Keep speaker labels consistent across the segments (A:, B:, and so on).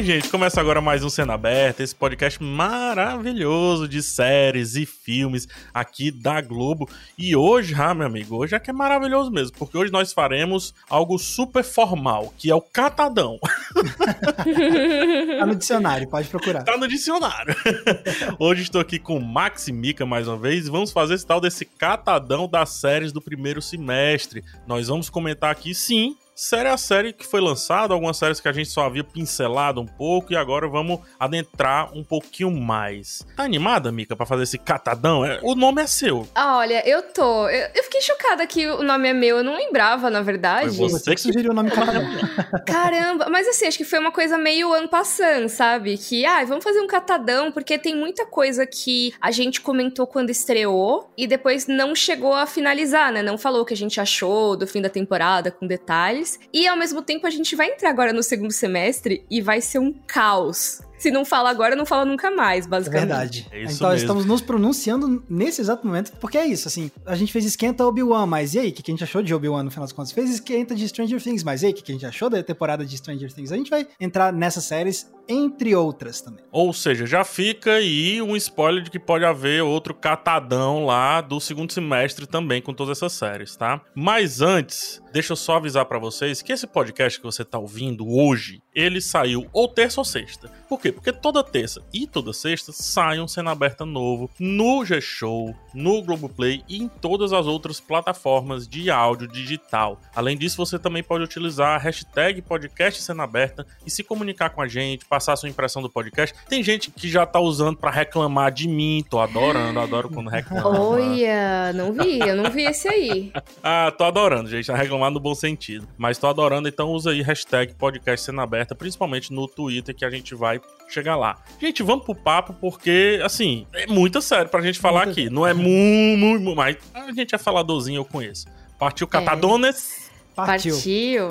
A: Aí, gente, começa agora mais um Cena Aberta, esse podcast maravilhoso de séries e filmes aqui da Globo. E hoje, ah, meu amigo, hoje é que é maravilhoso mesmo, porque hoje nós faremos algo super formal, que é o catadão.
B: tá no dicionário, pode procurar.
A: Tá no dicionário. hoje estou aqui com Max e Mika mais uma vez e vamos fazer esse tal desse catadão das séries do primeiro semestre. Nós vamos comentar aqui, sim, série a série que foi lançada, algumas séries que a gente só havia pincelado um pouco e agora vamos adentrar um pouquinho mais. Tá animada, Mica, para fazer esse catadão? É, o nome é seu.
C: Ah, olha, eu tô. Eu, eu, fiquei chocada que o nome é meu, eu não lembrava, na verdade.
B: Foi você que sugeriu o nome catadão.
C: Caramba, mas assim, acho que foi uma coisa meio ano passando, sabe? Que, ah, vamos fazer um catadão, porque tem muita coisa que a gente comentou quando estreou e depois não chegou a finalizar, né? Não falou o que a gente achou do fim da temporada com detalhes. E ao mesmo tempo a gente vai entrar agora no segundo semestre e vai ser um caos se não fala agora, não fala nunca mais, basicamente.
B: É verdade. É então mesmo. estamos nos pronunciando nesse exato momento, porque é isso, assim, a gente fez esquenta Obi-Wan, mas e aí, o que, a gente achou de Obi-Wan no final das contas? Fez esquenta de Stranger Things, mas e aí, o que, a gente achou da temporada de Stranger Things? A gente vai entrar nessas séries, entre outras também.
A: Ou seja, já fica aí um spoiler de que pode haver outro catadão lá do segundo semestre também com todas essas séries, tá? Mas antes, deixa eu só avisar para vocês que esse podcast que você tá ouvindo hoje, ele saiu ou terça ou sexta. Por quê? Porque toda terça e toda sexta sai um cena aberta novo no G-Show, no Globoplay e em todas as outras plataformas de áudio digital. Além disso, você também pode utilizar a hashtag podcast cena aberta e se comunicar com a gente, passar a sua impressão do podcast. Tem gente que já tá usando para reclamar de mim, tô adorando, adoro quando reclama.
C: Olha, não vi, eu não vi esse aí.
A: ah, tô adorando, gente, tá reclamar no bom sentido. Mas tô adorando, então usa aí hashtag podcast cena aberta, principalmente no Twitter que a gente vai chegar lá. Gente, vamos pro papo, porque, assim, é muito sério pra gente falar muito aqui. Não é muito, muito, mas a gente é faladorzinho, eu conheço. Partiu Catadones?
C: É. Partiu. Partiu.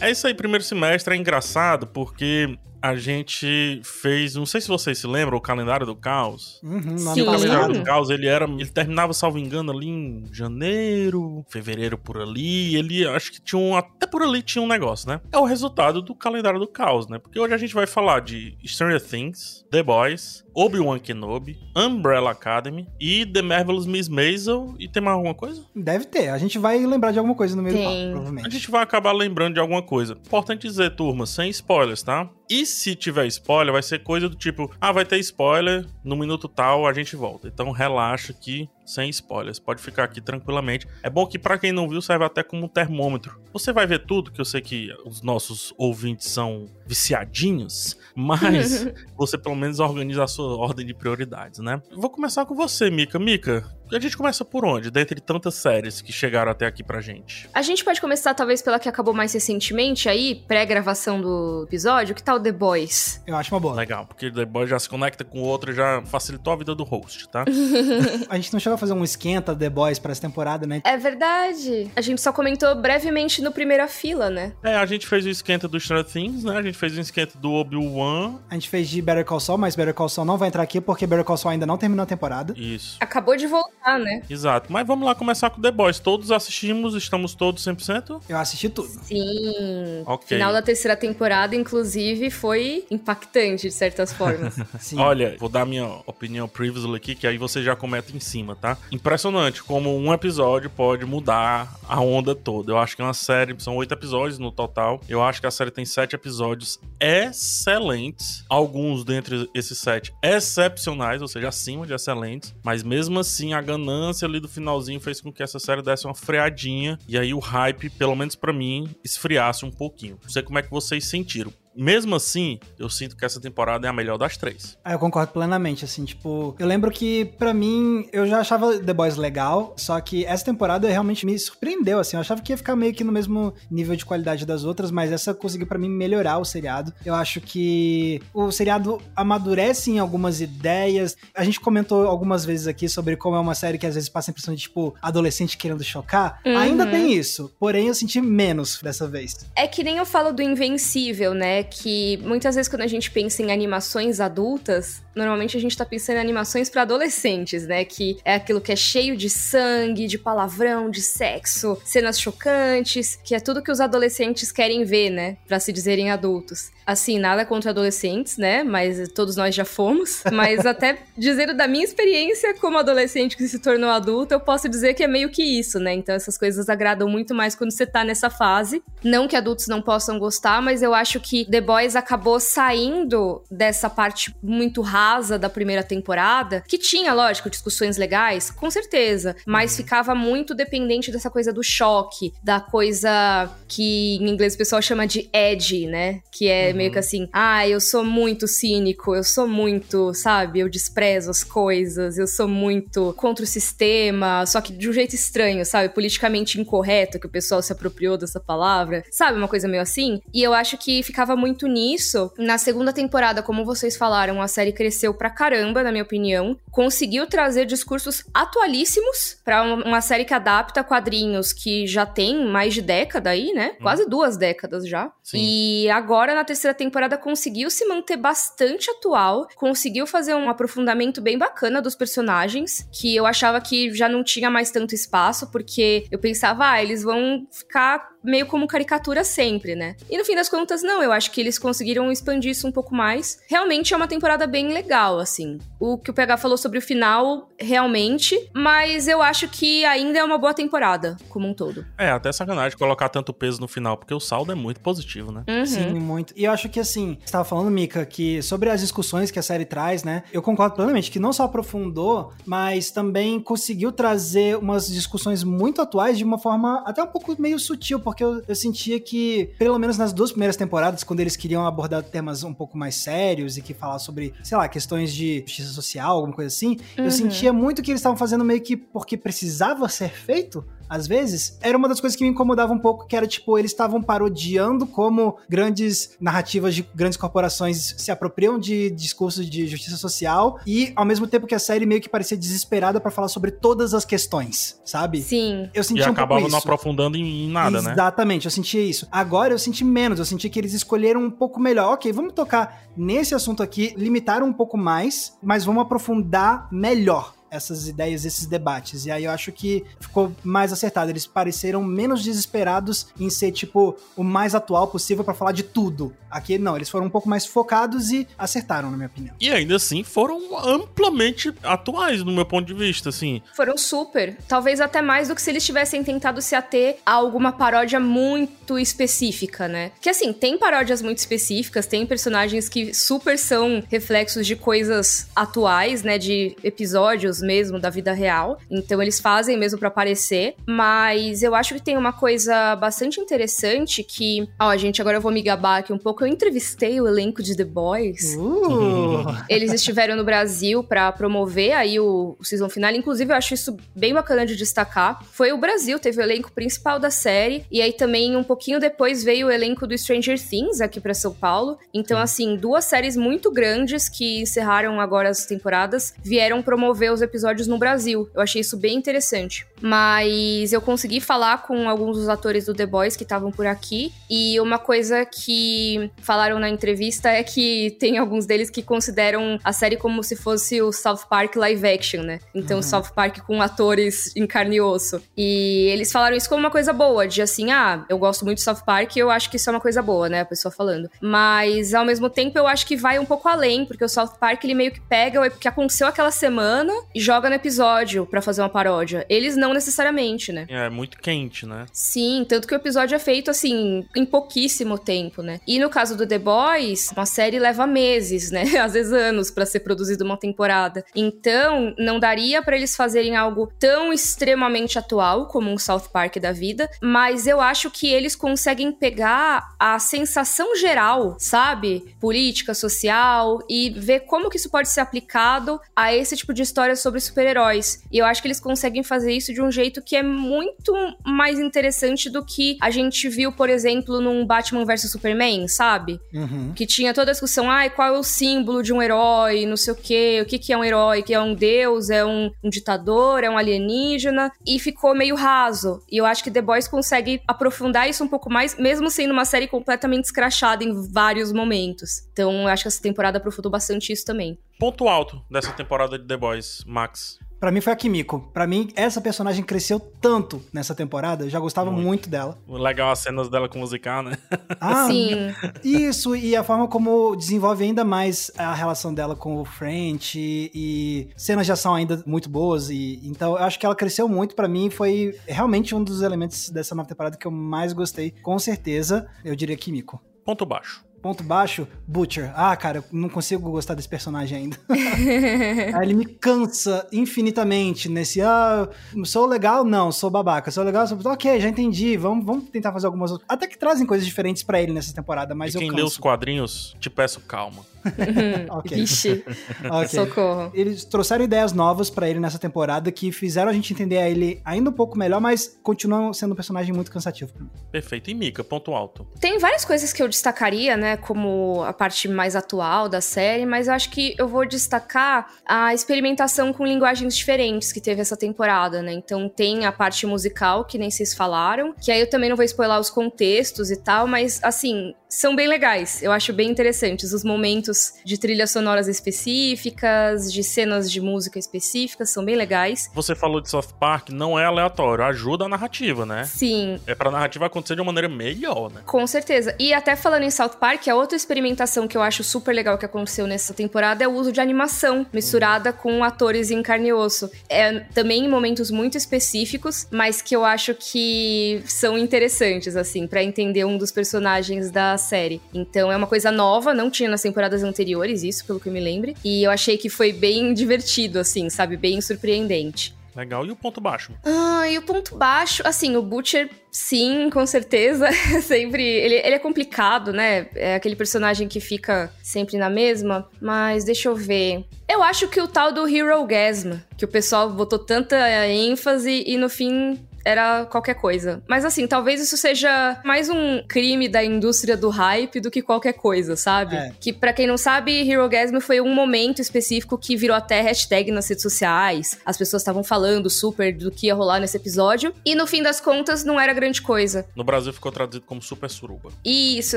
A: É isso aí, primeiro semestre é engraçado porque a gente fez, não sei se vocês se lembram, o calendário do caos.
B: Uhum,
A: Sim. O calendário do caos, ele era, ele terminava, salvo engano, ali em janeiro, fevereiro por ali. Ele, acho que tinha um, até por ali tinha um negócio, né? É o resultado do calendário do caos, né? Porque hoje a gente vai falar de Stranger Things, The Boys, Obi-Wan Kenobi, Umbrella Academy e The Marvelous Miss Maisel. E tem mais alguma coisa?
B: Deve ter. A gente vai lembrar de alguma coisa no meio
C: tem.
B: do papo, provavelmente.
A: A gente vai acabar lembrando de alguma coisa. Importante dizer, turma, sem spoilers, tá? E se tiver spoiler, vai ser coisa do tipo: ah, vai ter spoiler, no minuto tal a gente volta. Então relaxa que sem spoilers. Pode ficar aqui tranquilamente. É bom que para quem não viu serve até como um termômetro. Você vai ver tudo, que eu sei que os nossos ouvintes são viciadinhos, mas você pelo menos organiza a sua ordem de prioridades, né? Vou começar com você, Mika. Mika, a gente começa por onde? Dentre tantas séries que chegaram até aqui pra gente.
C: A gente pode começar, talvez, pela que acabou mais recentemente aí, pré-gravação do episódio. Que tal The Boys?
B: Eu acho uma boa.
A: Legal, porque The Boys já se conecta com o outro e já facilitou a vida do host, tá?
B: a gente não chegou a fazer um esquenta The Boys pra essa temporada, né?
C: É verdade. A gente só comentou brevemente no Primeira Fila, né?
A: É, a gente fez o esquenta do Stranger Things, né? A gente fez o esquenta do Obi-Wan.
B: A gente fez de Better Call Saul, mas Better Call Saul não vai entrar aqui porque Better Call Saul ainda não terminou a temporada.
A: Isso.
C: Acabou de voltar ah, né?
A: Exato. Mas vamos lá começar com The Boys. Todos assistimos, estamos todos 100%?
B: Eu assisti tudo.
C: Sim. Ok. Final da terceira temporada, inclusive, foi impactante, de certas formas.
A: Sim. Olha, vou dar minha opinião previously aqui, que aí você já comenta em cima, tá? Impressionante como um episódio pode mudar a onda toda. Eu acho que é uma série, são oito episódios no total. Eu acho que a série tem sete episódios excelentes. Alguns dentre esses sete excepcionais, ou seja, acima de excelentes. Mas mesmo assim, a ganância ali do finalzinho fez com que essa série desse uma freadinha. E aí o hype, pelo menos para mim, esfriasse um pouquinho. Não sei como é que vocês sentiram mesmo assim, eu sinto que essa temporada é a melhor das três.
B: Ah, eu concordo plenamente, assim, tipo, eu lembro que para mim eu já achava The Boys legal, só que essa temporada realmente me surpreendeu, assim, eu achava que ia ficar meio que no mesmo nível de qualidade das outras, mas essa conseguiu para mim melhorar o seriado. Eu acho que o seriado amadurece em algumas ideias. A gente comentou algumas vezes aqui sobre como é uma série que às vezes passa a impressão de tipo adolescente querendo chocar. Uhum. Ainda tem isso, porém eu senti menos dessa vez.
C: É que nem eu falo do Invencível, né? É que muitas vezes quando a gente pensa em animações adultas, normalmente a gente tá pensando em animações para adolescentes, né? Que é aquilo que é cheio de sangue, de palavrão, de sexo, cenas chocantes, que é tudo que os adolescentes querem ver, né? Pra se dizerem adultos. Assim, nada contra adolescentes, né? Mas todos nós já fomos. Mas até dizendo da minha experiência como adolescente que se tornou adulto, eu posso dizer que é meio que isso, né? Então essas coisas agradam muito mais quando você tá nessa fase. Não que adultos não possam gostar, mas eu acho que The Boys acabou saindo dessa parte muito rasa da primeira temporada, que tinha, lógico, discussões legais, com certeza, mas uhum. ficava muito dependente dessa coisa do choque, da coisa que em inglês o pessoal chama de edgy, né? Que é uhum. meio que assim, ah, eu sou muito cínico, eu sou muito, sabe, eu desprezo as coisas, eu sou muito contra o sistema, só que de um jeito estranho, sabe, politicamente incorreto, que o pessoal se apropriou dessa palavra, sabe, uma coisa meio assim. E eu acho que ficava muito nisso. Na segunda temporada, como vocês falaram, a série cresceu pra caramba, na minha opinião, conseguiu trazer discursos atualíssimos para uma série que adapta quadrinhos que já tem mais de década aí, né? Hum. Quase duas décadas já. Sim. E agora na terceira terceira temporada conseguiu se manter bastante atual, conseguiu fazer um aprofundamento bem bacana dos personagens, que eu achava que já não tinha mais tanto espaço, porque eu pensava, ah, eles vão ficar meio como caricatura sempre, né? E no fim das contas, não, eu acho que eles conseguiram expandir isso um pouco mais. Realmente é uma temporada bem legal, assim. O que o PH falou sobre o final, realmente, mas eu acho que ainda é uma boa temporada, como um todo.
A: É, até sacanagem colocar tanto peso no final, porque o saldo é muito positivo, né?
B: Uhum. Sim, muito. E eu acho que, assim, você tava falando, Mika, que sobre as discussões que a série traz, né? Eu concordo plenamente que não só aprofundou, mas também conseguiu trazer umas discussões muito atuais de uma forma até um pouco meio sutil, porque eu, eu, sentia que, pelo menos nas duas primeiras temporadas, quando eles queriam abordar temas um pouco mais sérios e que falar sobre, sei lá, questões de justiça social, alguma coisa assim, uhum. eu sentia muito que eles estavam fazendo meio que porque precisava ser feito, às vezes, era uma das coisas que me incomodava um pouco, que era tipo, eles estavam parodiando como grandes narrativas de grandes corporações se apropriam de discursos de justiça social e ao mesmo tempo que a série meio que parecia desesperada para falar sobre todas as questões, sabe?
C: Sim.
A: Eu sentia e um acabava não aprofundando em, nada,
B: Exatamente, né? Exatamente, eu sentia isso. Agora eu senti menos, eu senti que eles escolheram um pouco melhor. OK, vamos tocar nesse assunto aqui, limitaram um pouco mais, mas vamos aprofundar melhor essas ideias, esses debates. E aí eu acho que ficou mais acertado. Eles pareceram menos desesperados em ser, tipo, o mais atual possível para falar de tudo. Aqui, não, eles foram um pouco mais focados e acertaram, na minha opinião.
A: E ainda assim, foram amplamente atuais, no meu ponto de vista, assim.
C: Foram super. Talvez até mais do que se eles tivessem tentado se ater a alguma paródia muito específica, né? Que assim, tem paródias muito específicas, tem personagens que super são reflexos de coisas atuais, né? De episódios mesmo da vida real. Então eles fazem mesmo para aparecer. Mas eu acho que tem uma coisa bastante interessante que. Ó, gente, agora eu vou me gabar aqui um pouco. Eu entrevistei o elenco de The Boys.
B: Uh.
C: Eles estiveram no Brasil para promover aí o, o season final. Inclusive, eu acho isso bem bacana de destacar. Foi o Brasil, teve o elenco principal da série. E aí também, um pouquinho depois, veio o elenco do Stranger Things aqui para São Paulo. Então, Sim. assim, duas séries muito grandes que encerraram agora as temporadas vieram promover os episódios episódios no Brasil. Eu achei isso bem interessante. Mas eu consegui falar com alguns dos atores do The Boys que estavam por aqui. E uma coisa que falaram na entrevista é que tem alguns deles que consideram a série como se fosse o South Park live action, né? Então, uhum. South Park com atores em carne e osso. E eles falaram isso como uma coisa boa, de assim, ah, eu gosto muito de South Park e eu acho que isso é uma coisa boa, né? A pessoa falando. Mas, ao mesmo tempo, eu acho que vai um pouco além, porque o South Park, ele meio que pega o que aconteceu aquela semana e joga no episódio para fazer uma paródia. Eles não necessariamente, né?
A: É, muito quente, né?
C: Sim, tanto que o episódio é feito assim, em pouquíssimo tempo, né? E no caso do The Boys, uma série leva meses, né? Às vezes anos para ser produzida uma temporada. Então, não daria para eles fazerem algo tão extremamente atual como um South Park da vida, mas eu acho que eles conseguem pegar a sensação geral, sabe? Política, social e ver como que isso pode ser aplicado a esse tipo de história sobre sobre super-heróis. E eu acho que eles conseguem fazer isso de um jeito que é muito mais interessante do que a gente viu, por exemplo, num Batman vs Superman, sabe?
B: Uhum.
C: Que tinha toda a discussão, ai, qual é o símbolo de um herói, não sei o quê, o que, que é um herói, que é um deus, é um, um ditador, é um alienígena, e ficou meio raso. E eu acho que The Boys consegue aprofundar isso um pouco mais, mesmo sendo uma série completamente escrachada em vários momentos. Então, eu acho que essa temporada aprofundou bastante isso também.
A: Ponto alto dessa temporada de The Boys, Max.
B: Pra mim foi a Kimiko. Pra mim, essa personagem cresceu tanto nessa temporada. Eu já gostava muito, muito dela.
A: Legal as cenas dela com musical, né?
B: Ah,
C: Sim.
B: Isso, e a forma como desenvolve ainda mais a relação dela com o French e, e cenas de ação ainda muito boas. E, então, eu acho que ela cresceu muito. Pra mim, foi realmente um dos elementos dessa nova temporada que eu mais gostei. Com certeza, eu diria Kimiko.
A: Ponto baixo.
B: Ponto baixo, Butcher. Ah, cara, eu não consigo gostar desse personagem ainda. Aí ele me cansa infinitamente nesse. Ah, sou legal? Não, sou babaca. Sou legal? Sou... Ok, já entendi. Vamos, vamos tentar fazer algumas outras. Até que trazem coisas diferentes para ele nessa temporada, mas
A: e
B: eu
A: quem
B: canso.
A: lê os quadrinhos, te peço calma.
B: Ok.
C: Vixe,
B: Ok.
C: socorro.
B: Eles trouxeram ideias novas pra ele nessa temporada que fizeram a gente entender ele ainda um pouco melhor, mas continuam sendo um personagem muito cansativo pra mim.
A: Perfeito. E Mika, ponto alto.
C: Tem várias coisas que eu destacaria, né, como a parte mais atual da série, mas eu acho que eu vou destacar a experimentação com linguagens diferentes que teve essa temporada, né? Então tem a parte musical, que nem vocês falaram, que aí eu também não vou spoiler os contextos e tal, mas assim, são bem legais. Eu acho bem interessantes os momentos de trilhas sonoras específicas, de cenas de música específicas, são bem legais.
A: Você falou de South Park, não é aleatório, ajuda a narrativa, né?
C: Sim,
A: É pra narrativa acontecer de uma maneira melhor, né?
C: Com certeza. E até falando em South Park, a outra experimentação que eu acho super legal que aconteceu nessa temporada é o uso de animação misturada com atores em carne e osso. É também em momentos muito específicos, mas que eu acho que são interessantes, assim, pra entender um dos personagens da série. Então é uma coisa nova, não tinha nas temporadas anteriores isso, pelo que eu me lembre. E eu achei que foi bem divertido, assim, sabe? Bem surpreendente.
A: Legal. E o ponto baixo?
C: Ah, e o ponto baixo, assim, o Butcher, sim, com certeza. sempre. Ele, ele é complicado, né? É aquele personagem que fica sempre na mesma. Mas deixa eu ver. Eu acho que o tal do Hero Gasm, que o pessoal botou tanta ênfase e no fim era qualquer coisa. Mas assim, talvez isso seja mais um crime da indústria do hype do que qualquer coisa, sabe?
B: É.
C: Que pra quem não sabe, Hero Gasm foi um momento específico que virou até hashtag nas redes sociais. As pessoas estavam falando super do que ia rolar nesse episódio. E no fim das contas, não era grande coisa.
A: No Brasil ficou traduzido como Super Suruba.
C: Isso,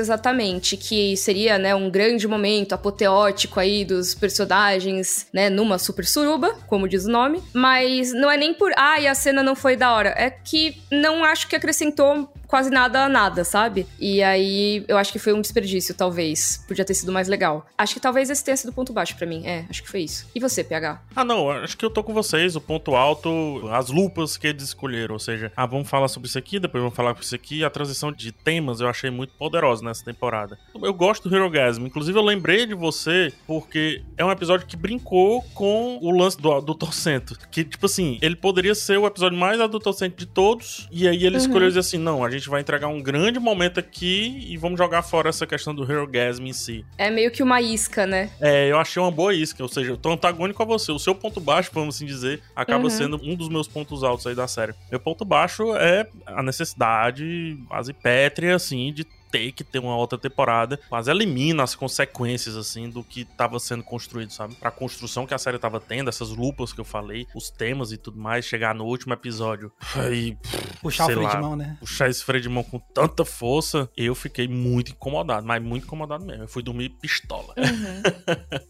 C: exatamente. Que seria, né, um grande momento apoteótico aí dos personagens, né, numa super suruba, como diz o nome. Mas não é nem por, ah, e a cena não foi da hora. É que não acho que acrescentou quase nada a nada, sabe? E aí eu acho que foi um desperdício, talvez. Podia ter sido mais legal. Acho que talvez esse tenha sido o ponto baixo pra mim. É, acho que foi isso. E você, PH?
A: Ah, não, acho que eu tô com vocês. O ponto alto, as lupas que eles escolheram. Ou seja, ah, vamos falar sobre isso aqui, depois vamos falar sobre isso aqui. A transição de temas eu achei muito poderosa nessa temporada. Eu gosto do Hero Gasm. Inclusive, eu lembrei de você porque é um episódio que brincou com o lance do adultocento. Que, tipo assim, ele poderia ser o episódio mais adultocento de todos. E aí ele escolheu dizer assim: não, a gente vai entregar um grande momento aqui e vamos jogar fora essa questão do Hero Gasm em si.
C: É meio que uma isca, né?
A: É, eu achei uma boa isca, ou seja, eu tô antagônico a você. O seu ponto baixo, vamos assim dizer, acaba
C: Uhum.
A: sendo um dos meus pontos altos aí da série. Meu ponto baixo é a necessidade quase pétrea, assim, de ter que ter uma outra temporada, quase elimina as consequências, assim, do que tava sendo construído, sabe? Pra construção que a série tava tendo, essas lupas que eu falei, os temas e tudo mais, chegar no último episódio e
B: Puxar o freio
A: lá.
B: de mão, né?
A: puxar esse freio de mão com tanta força, eu fiquei muito incomodado, mas muito incomodado mesmo. Eu fui dormir pistola.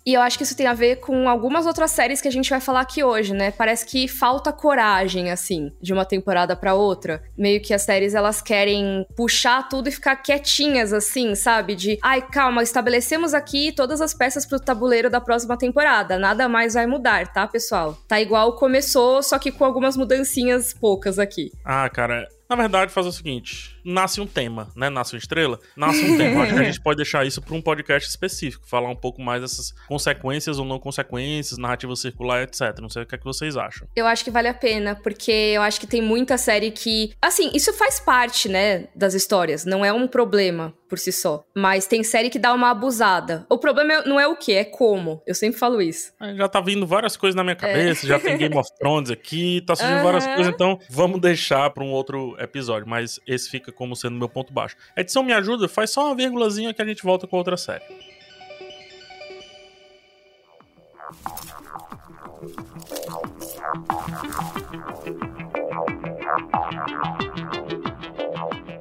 C: E eu acho que isso tem a ver com algumas outras séries que a gente vai falar aqui hoje, né? Parece que falta coragem, assim, de uma temporada pra outra. Meio que as séries elas querem puxar tudo e ficar quietinhas, assim, sabe? De, ai, calma, estabelecemos aqui todas as peças pro tabuleiro da próxima temporada. Nada mais vai mudar, tá, pessoal? Tá igual começou, só que com algumas mudancinhas poucas aqui.
A: Ah, cara, na verdade, fazer o seguinte: nasce um tema, né? Nasce uma estrela, nasce um tema. Acho que a gente pode deixar isso para um podcast específico, falar um pouco mais dessas consequências ou não consequências, narrativa circular, etc. Não sei o que, é que vocês acham.
C: Eu acho que vale a pena, porque eu acho que tem muita série que. Assim, isso faz parte, né, das histórias. Não é um problema por si só. Mas tem série que dá uma abusada. O problema é, não é o que, é como. Eu sempre falo isso.
A: Já tá vindo várias coisas na minha cabeça, é. já tem Game of Thrones aqui, tá surgindo uhum. várias coisas, então vamos deixar para um outro episódio. Mas esse fica como sendo meu ponto baixo. A edição me ajuda, faz só uma vírgulazinha que a gente volta com outra série.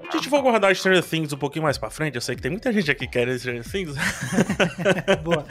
A: A gente vai guardar Stranger Things um pouquinho mais pra frente. Eu sei que tem muita gente aqui querendo Stranger Things. Boa.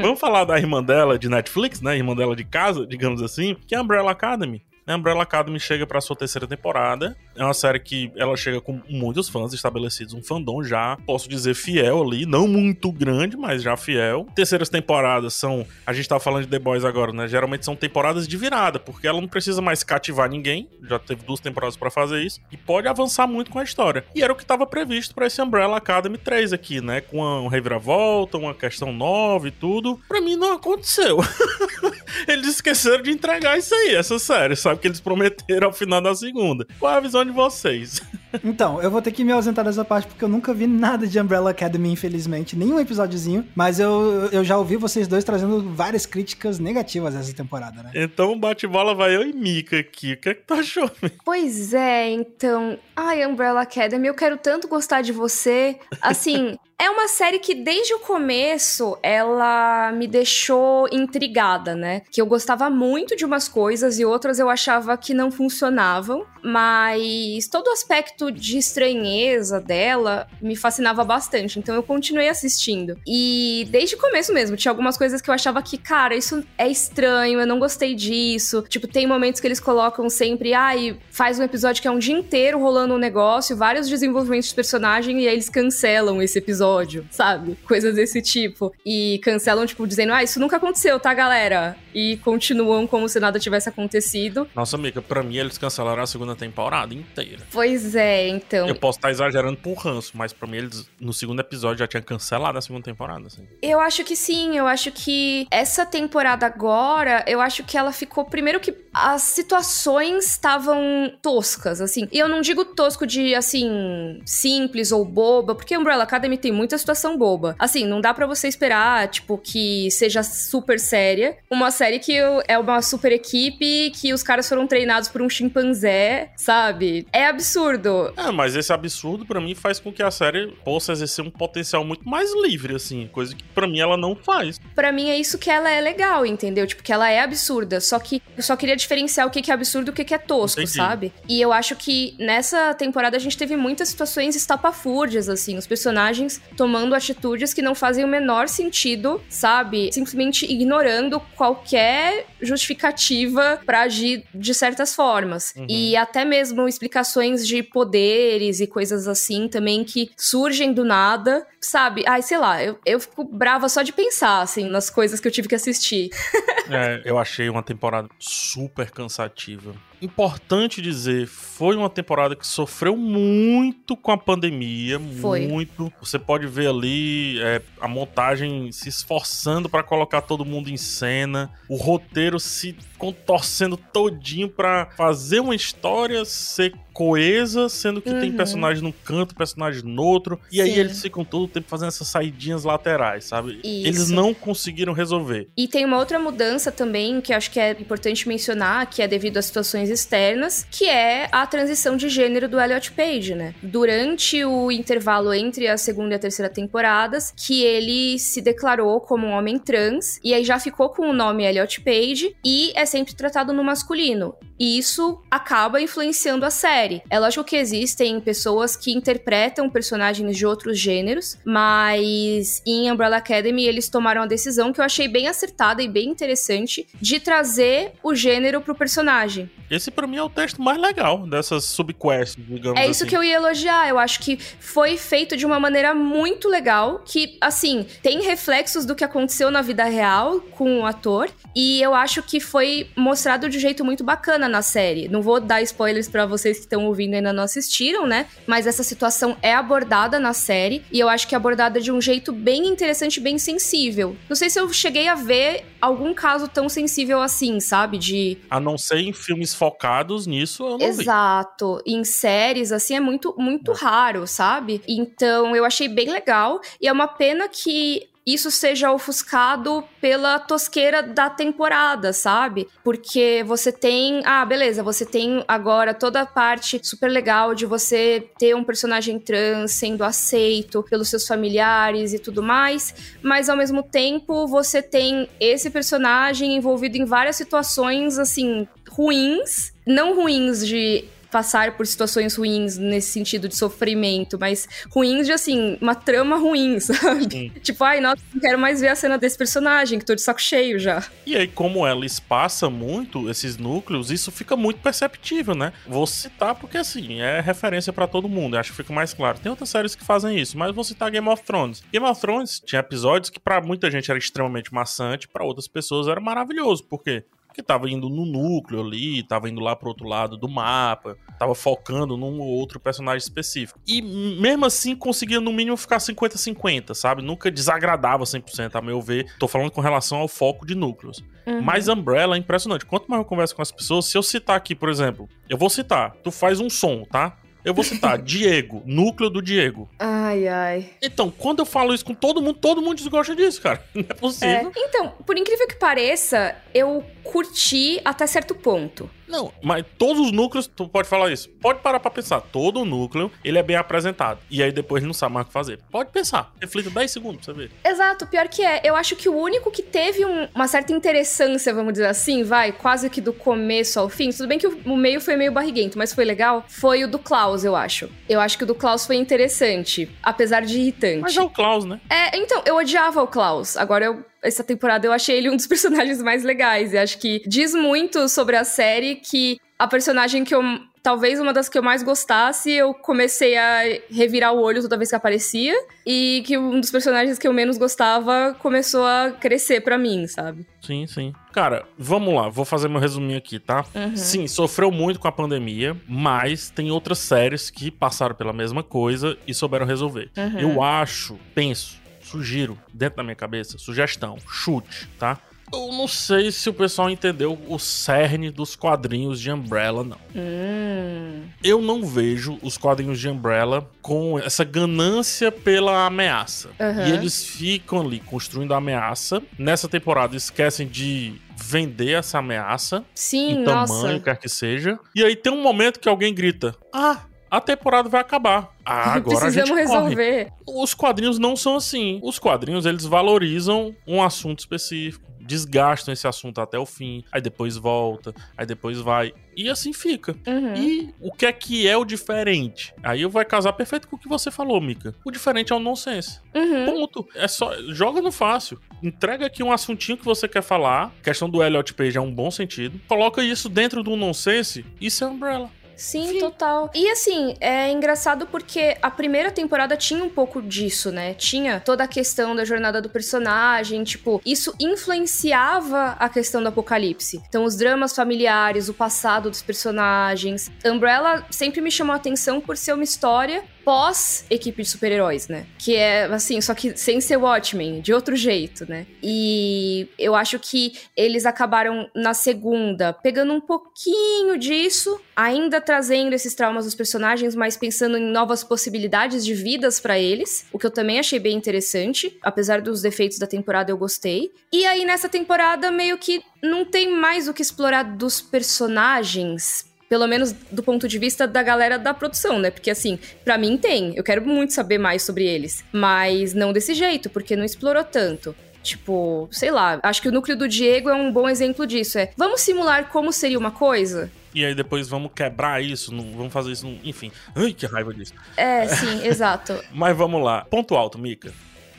A: Vamos falar da irmã dela de Netflix, né? Irmã dela de casa, digamos assim, que é a Umbrella Academy. A Umbrella Academy chega para sua terceira temporada. É uma série que ela chega com muitos fãs estabelecidos, um fandom já, posso dizer, fiel ali, não muito grande, mas já fiel. Terceiras temporadas são, a gente tá falando de The Boys agora, né? Geralmente são temporadas de virada, porque ela não precisa mais cativar ninguém, já teve duas temporadas para fazer isso, e pode avançar muito com a história. E era o que estava previsto para esse Umbrella Academy 3 aqui, né? Com uma reviravolta, uma questão nova e tudo. Para mim não aconteceu. Eles esqueceram de entregar isso aí, essa série, sabe? Que eles prometeram ao final da segunda. Qual é a visão de vocês?
B: Então, eu vou ter que me ausentar dessa parte porque eu nunca vi nada de Umbrella Academy, infelizmente. Nenhum episódiozinho. Mas eu, eu já ouvi vocês dois trazendo várias críticas negativas essa temporada, né?
A: Então, bate-bola vai eu e Mika aqui. O que é que tu achou?
C: Pois é, então. Ai, Umbrella Academy, eu quero tanto gostar de você. Assim, É uma série que desde o começo ela me deixou intrigada, né? Que eu gostava muito de umas coisas e outras eu achava que não funcionavam, mas todo o aspecto de estranheza dela me fascinava bastante, então eu continuei assistindo. E desde o começo mesmo, tinha algumas coisas que eu achava que, cara, isso é estranho, eu não gostei disso. Tipo, tem momentos que eles colocam sempre, ai, ah, faz um episódio que é um dia inteiro rolando um negócio, vários desenvolvimentos de personagem e aí eles cancelam esse episódio episódio, sabe? Coisas desse tipo. E cancelam, tipo, dizendo, ah, isso nunca aconteceu, tá, galera? E continuam como se nada tivesse acontecido.
A: Nossa, amiga, pra mim eles cancelaram a segunda temporada inteira.
C: Pois é, então.
A: Eu posso estar exagerando por ranço, mas pra mim eles, no segundo episódio, já tinham cancelado a segunda temporada, assim.
C: Eu acho que sim, eu acho que essa temporada agora, eu acho que ela ficou. Primeiro que as situações estavam toscas, assim. E eu não digo tosco de, assim, simples ou boba, porque Umbrella Academy tem muita situação boba. Assim, não dá para você esperar, tipo, que seja super séria. Uma série que é uma super equipe, que os caras foram treinados por um chimpanzé, sabe? É absurdo.
A: É, mas esse absurdo para mim faz com que a série possa exercer um potencial muito mais livre, assim, coisa que para mim ela não faz.
C: Para mim é isso que ela é legal, entendeu? Tipo, que ela é absurda, só que eu só queria diferenciar o que é absurdo e o que é tosco, Entendi. sabe? E eu acho que nessa temporada a gente teve muitas situações estapafúrdias, assim, os personagens tomando atitudes que não fazem o menor sentido, sabe? Simplesmente ignorando qualquer justificativa para agir de certas formas. Uhum. E até mesmo explicações de poderes e coisas assim também que surgem do nada, sabe? Ai, sei lá, eu, eu fico brava só de pensar, assim, nas coisas que eu tive que assistir.
A: é, eu achei uma temporada super cansativa importante dizer, foi uma temporada que sofreu muito com a pandemia, foi. muito. Você pode ver ali é, a montagem se esforçando para colocar todo mundo em cena, o roteiro se contorcendo todinho para fazer uma história ser coesa, sendo que uhum. tem personagem num canto, personagem no outro, e Sim. aí eles ficam todo o tempo fazendo essas saidinhas laterais, sabe? Isso. Eles não conseguiram resolver.
C: E tem uma outra mudança também que acho que é importante mencionar, que é devido às situações externas, que é a transição de gênero do Elliot Page, né? Durante o intervalo entre a segunda e a terceira temporadas, que ele se declarou como um homem trans, e aí já ficou com o nome Elliot Page, e é sempre tratado no masculino. E isso acaba influenciando a série. É lógico que existem pessoas que interpretam personagens de outros gêneros, mas em Umbrella Academy eles tomaram a decisão que eu achei bem acertada e bem interessante de trazer o gênero pro personagem.
A: Esse para mim é o texto mais legal dessas subquests, digamos
C: É isso
A: assim.
C: que eu ia elogiar. Eu acho que foi feito de uma maneira muito legal, que assim, tem reflexos do que aconteceu na vida real com o ator, e eu acho que foi mostrado de um jeito muito bacana funciona na série. Não vou dar spoilers para vocês que estão ouvindo e ainda não assistiram, né? Mas essa situação é abordada na série e eu acho que é abordada de um jeito bem interessante, bem sensível. Não sei se eu cheguei a ver algum caso tão sensível assim, sabe? De
A: a não ser em filmes focados nisso, eu não
C: Exato.
A: Vi.
C: Em séries assim é muito muito é. raro, sabe? Então eu achei bem legal e é uma pena que isso seja ofuscado pela tosqueira da temporada, sabe? Porque você tem, ah, beleza, você tem agora toda a parte super legal de você ter um personagem trans sendo aceito pelos seus familiares e tudo mais, mas ao mesmo tempo você tem esse personagem envolvido em várias situações assim ruins, não ruins de passar por situações ruins nesse sentido de sofrimento, mas ruins de assim, uma trama ruim, sabe? Tipo, ai, nossa, não quero mais ver a cena desse personagem, que tô de saco cheio já.
A: E aí, como ela espaça muito esses núcleos, isso fica muito perceptível, né? Vou citar porque assim, é referência para todo mundo, acho que fica mais claro. Tem outras séries que fazem isso, mas vou citar Game of Thrones. Game of Thrones tinha episódios que para muita gente era extremamente maçante, para outras pessoas era maravilhoso, porque que tava indo no núcleo ali, tava indo lá pro outro lado do mapa, tava focando num ou outro personagem específico. E mesmo assim conseguia no mínimo ficar 50-50, sabe? Nunca desagradava 100%, a meu ver. Tô falando com relação ao foco de núcleos. Uhum. Mas Umbrella é impressionante. Quanto mais eu converso com as pessoas, se eu citar aqui, por exemplo, eu vou citar, tu faz um som, tá? Eu vou citar Diego, núcleo do Diego.
C: Ai, ai.
A: Então, quando eu falo isso com todo mundo, todo mundo desgosta disso, cara. Não é possível.
C: É. Então, por incrível que pareça, eu curti até certo ponto.
A: Não, mas todos os núcleos, tu pode falar isso. Pode parar pra pensar. Todo núcleo, ele é bem apresentado. E aí depois não sabe mais o que fazer. Pode pensar. Reflita 10 segundos pra você ver.
C: Exato, pior que é. Eu acho que o único que teve um, uma certa interessância, vamos dizer assim, vai, quase que do começo ao fim. Tudo bem que o, o meio foi meio barriguento, mas foi legal. Foi o do Klaus, eu acho. Eu acho que o do Klaus foi interessante, apesar de irritante.
A: Mas é o Klaus, né?
C: É, então, eu odiava o Klaus. Agora eu essa temporada eu achei ele um dos personagens mais legais. E acho que diz muito sobre a série que a personagem que eu. Talvez uma das que eu mais gostasse, eu comecei a revirar o olho toda vez que aparecia. E que um dos personagens que eu menos gostava começou a crescer para mim, sabe?
A: Sim, sim. Cara, vamos lá, vou fazer meu resuminho aqui, tá? Uhum. Sim, sofreu muito com a pandemia, mas tem outras séries que passaram pela mesma coisa e souberam resolver. Uhum. Eu acho, penso, sugiro, dentro da minha cabeça, sugestão, chute, tá? Eu não sei se o pessoal entendeu o cerne dos quadrinhos de Umbrella, não. Hum. Eu não vejo os quadrinhos de Umbrella com essa ganância pela ameaça. Uhum. E eles ficam ali construindo a ameaça. Nessa temporada esquecem de vender essa ameaça.
C: Sim,
A: em
C: tamanho,
A: nossa. quer que seja. E aí tem um momento que alguém grita: Ah, a temporada vai acabar. Ah, agora Precisamos a gente resolver. Corre. Os quadrinhos não são assim. Os quadrinhos, eles valorizam um assunto específico, desgastam esse assunto até o fim, aí depois volta, aí depois vai. E assim fica. Uhum. E o que é que é o diferente? Aí eu vai casar perfeito com o que você falou, Mika. O diferente é o nonsense. Uhum. Ponto. É só. Joga no fácil. Entrega aqui um assuntinho que você quer falar. A questão do Elliot Page é um bom sentido. Coloca isso dentro do nonsense. Isso é Umbrella.
C: Sim, Sim, total. E assim, é engraçado porque a primeira temporada tinha um pouco disso, né? Tinha toda a questão da jornada do personagem, tipo, isso influenciava a questão do apocalipse. Então, os dramas familiares, o passado dos personagens. Umbrella sempre me chamou a atenção por ser uma história pós-equipe de super-heróis, né? Que é, assim, só que sem ser Watchmen, de outro jeito, né? E eu acho que eles acabaram na segunda pegando um pouquinho disso, ainda trazendo esses traumas dos personagens, mas pensando em novas possibilidades de vidas para eles, o que eu também achei bem interessante. Apesar dos defeitos da temporada, eu gostei. E aí, nessa temporada, meio que não tem mais o que explorar dos personagens pelo menos do ponto de vista da galera da produção, né? Porque assim, para mim tem, eu quero muito saber mais sobre eles, mas não desse jeito, porque não explorou tanto. Tipo, sei lá, acho que o núcleo do Diego é um bom exemplo disso. É, vamos simular como seria uma coisa?
A: E aí depois vamos quebrar isso, não, vamos fazer isso, não, enfim. Ai, que raiva disso.
C: É, sim, exato.
A: Mas vamos lá. Ponto alto, Mika.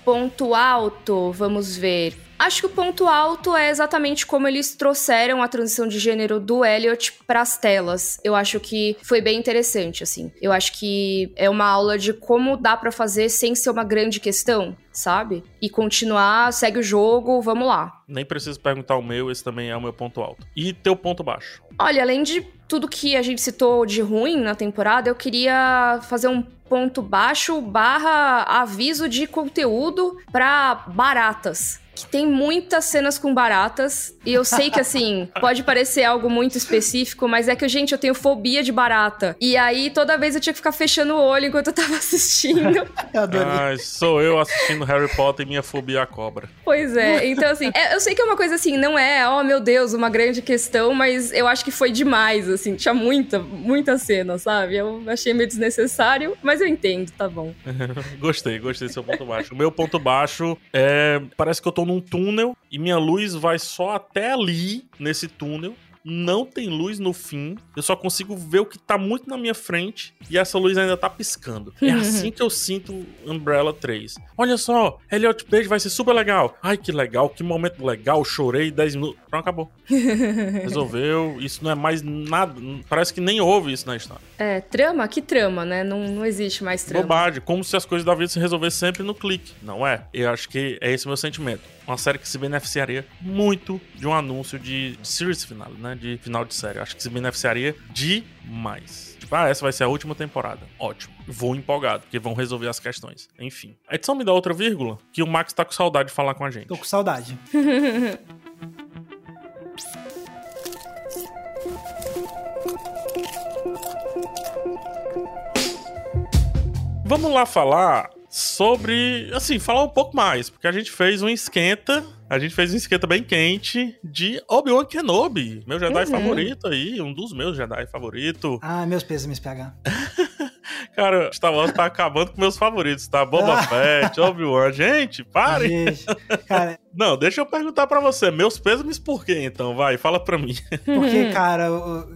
C: Ponto alto, vamos ver. Acho que o ponto alto é exatamente como eles trouxeram a transição de gênero do Elliot para as telas. Eu acho que foi bem interessante, assim. Eu acho que é uma aula de como dá para fazer sem ser uma grande questão, sabe? E continuar, segue o jogo, vamos lá.
A: Nem preciso perguntar o meu, esse também é o meu ponto alto. E teu ponto baixo?
C: Olha, além de tudo que a gente citou de ruim na temporada, eu queria fazer um ponto baixo barra aviso de conteúdo para baratas que tem muitas cenas com baratas. E eu sei que, assim, pode parecer algo muito específico, mas é que, gente, eu tenho fobia de barata. E aí, toda vez eu tinha que ficar fechando o olho enquanto eu tava assistindo.
A: eu adorei. Ai, sou eu assistindo Harry Potter e minha fobia à cobra.
C: Pois é. Então, assim, é, eu sei que é uma coisa assim, não é, oh meu Deus, uma grande questão, mas eu acho que foi demais, assim. Tinha muita, muita cena, sabe? Eu achei meio desnecessário, mas eu entendo, tá bom.
A: gostei, gostei do seu ponto baixo. O meu ponto baixo é. Parece que eu tô num túnel e minha luz vai só até ali, nesse túnel não tem luz no fim. Eu só consigo ver o que tá muito na minha frente e essa luz ainda tá piscando. É assim que eu sinto Umbrella 3. Olha só, Elliot Page vai ser super legal. Ai, que legal, que momento legal. Chorei 10 minutos. Pronto, acabou. Resolveu. Isso não é mais nada. Parece que nem houve isso na história.
C: É, trama? Que trama, né? Não, não existe mais trama.
A: Bobagem. Como se as coisas da vida se resolvessem sempre no clique. Não é? Eu acho que é esse o meu sentimento. Uma série que se beneficiaria muito de um anúncio de, de series final, né? de final de série. Acho que se beneficiaria demais. Tipo, ah, essa vai ser a última temporada. Ótimo. Vou empolgado, porque vão resolver as questões. Enfim. A edição me dá outra vírgula, que o Max tá com saudade de falar com a gente.
B: Tô com saudade.
A: Vamos lá falar sobre, assim, falar um pouco mais, porque a gente fez um esquenta a gente fez um esquenta bem quente de Obi-Wan Kenobi, meu Jedi uhum. favorito aí, um dos meus Jedi favorito.
B: Ah, meus pêsames, PH.
A: Cara, Star Wars tá acabando com meus favoritos, tá? Boba Fett, Obi-Wan. Gente, pare! Gente, cara... Não, deixa eu perguntar para você. Meus pêsames por quê, então? Vai, fala pra mim.
B: Porque, cara,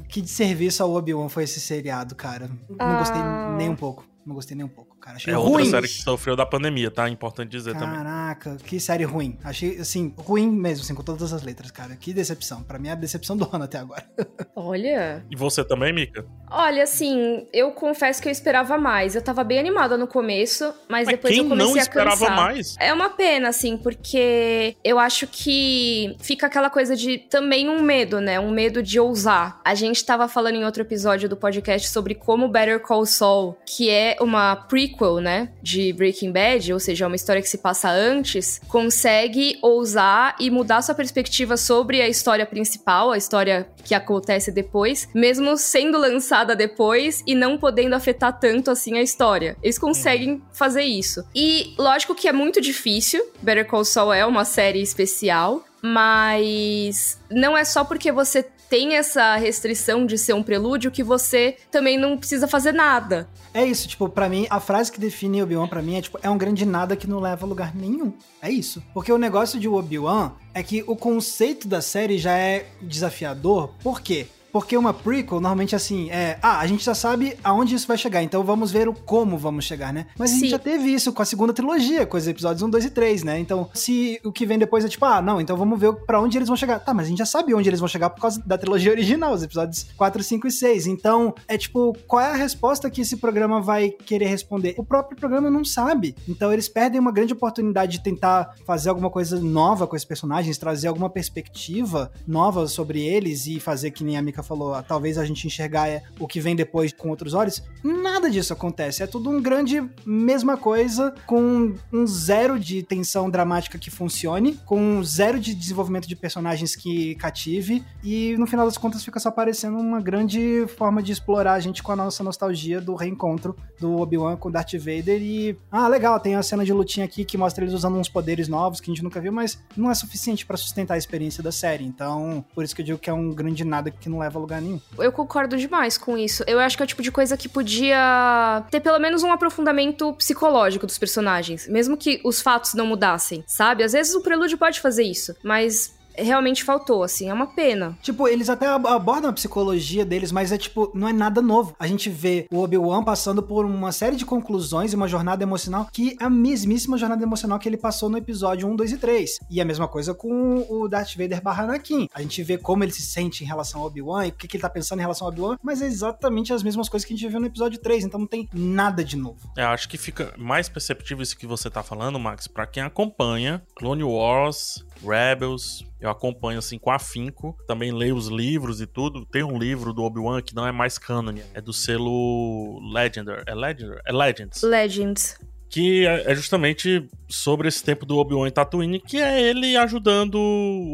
B: que de serviço ao Obi-Wan foi esse seriado, cara. Não gostei ah. nem um pouco. Não gostei nem um pouco cara. Achei
A: é
B: ruim. outra
A: série que sofreu da pandemia, tá? Importante dizer
B: Caraca,
A: também.
B: Caraca, que série ruim. Achei, assim, ruim mesmo, assim, com todas as letras, cara. Que decepção. Pra mim é a decepção do ano até agora.
C: Olha.
A: E você também, Mika?
C: Olha, assim, eu confesso que eu esperava mais. Eu tava bem animada no começo, mas, mas depois eu comecei não esperava a cansar. mais? É uma pena, assim, porque eu acho que fica aquela coisa de também um medo, né? Um medo de ousar. A gente tava falando em outro episódio do podcast sobre como Better Call Saul, que é uma prequel prequel, né, de Breaking Bad, ou seja, é uma história que se passa antes, consegue ousar e mudar sua perspectiva sobre a história principal, a história que acontece depois, mesmo sendo lançada depois e não podendo afetar tanto assim a história. Eles conseguem fazer isso. E lógico que é muito difícil. Better Call Saul é uma série especial, mas não é só porque você tem essa restrição de ser um prelúdio que você também não precisa fazer nada.
B: É isso, tipo, para mim, a frase que define Obi-Wan para mim é tipo, é um grande nada que não leva a lugar nenhum. É isso. Porque o negócio de Obi-Wan é que o conceito da série já é desafiador, por quê? Porque uma prequel, normalmente assim, é. Ah, a gente já sabe aonde isso vai chegar, então vamos ver o como vamos chegar, né? Mas a gente já teve isso com a segunda trilogia, com os episódios 1, 2 e 3, né? Então, se o que vem depois é tipo, ah, não, então vamos ver para onde eles vão chegar. Tá, mas a gente já sabe onde eles vão chegar por causa da trilogia original, os episódios 4, 5 e 6. Então, é tipo, qual é a resposta que esse programa vai querer responder? O próprio programa não sabe. Então, eles perdem uma grande oportunidade de tentar fazer alguma coisa nova com esses personagens, trazer alguma perspectiva nova sobre eles e fazer que nem a Mika falou, ah, talvez a gente enxergar é, o que vem depois com outros olhos. Nada disso acontece. É tudo um grande mesma coisa, com um zero de tensão dramática que funcione, com um zero de desenvolvimento de personagens que cative, e no final das contas fica só parecendo uma grande forma de explorar a gente com a nossa nostalgia do reencontro do Obi-Wan com Darth Vader. E, ah, legal, tem a cena de lutinha aqui que mostra eles usando uns poderes novos que a gente nunca viu, mas não é suficiente para sustentar a experiência da série. Então, por isso que eu digo que é um grande nada que não leva leva a lugar nenhum.
C: Eu concordo demais com isso. Eu acho que é o tipo de coisa que podia ter pelo menos um aprofundamento psicológico dos personagens, mesmo que os fatos não mudassem, sabe? Às vezes o prelúdio pode fazer isso, mas realmente faltou, assim, é uma pena.
B: Tipo, eles até abordam a psicologia deles, mas é tipo, não é nada novo. A gente vê o Obi-Wan passando por uma série de conclusões e uma jornada emocional que é a mesmíssima jornada emocional que ele passou no episódio 1, 2 e 3. E a mesma coisa com o Darth Vader barra Anakin. A gente vê como ele se sente em relação ao Obi-Wan e o que, que ele tá pensando em relação ao Obi-Wan, mas é exatamente as mesmas coisas que a gente viu no episódio 3, então não tem nada de novo.
A: É, acho que fica mais perceptível isso que você tá falando, Max, para quem acompanha Clone Wars, Rebels, eu acompanho assim com afinco, também leio os livros e tudo. Tem um livro do Obi-Wan que não é mais canon, é do selo Legender. É Legender? É Legends.
C: Legends
A: que é, é justamente sobre esse tempo do Obi-Wan em Tatooine, que é ele ajudando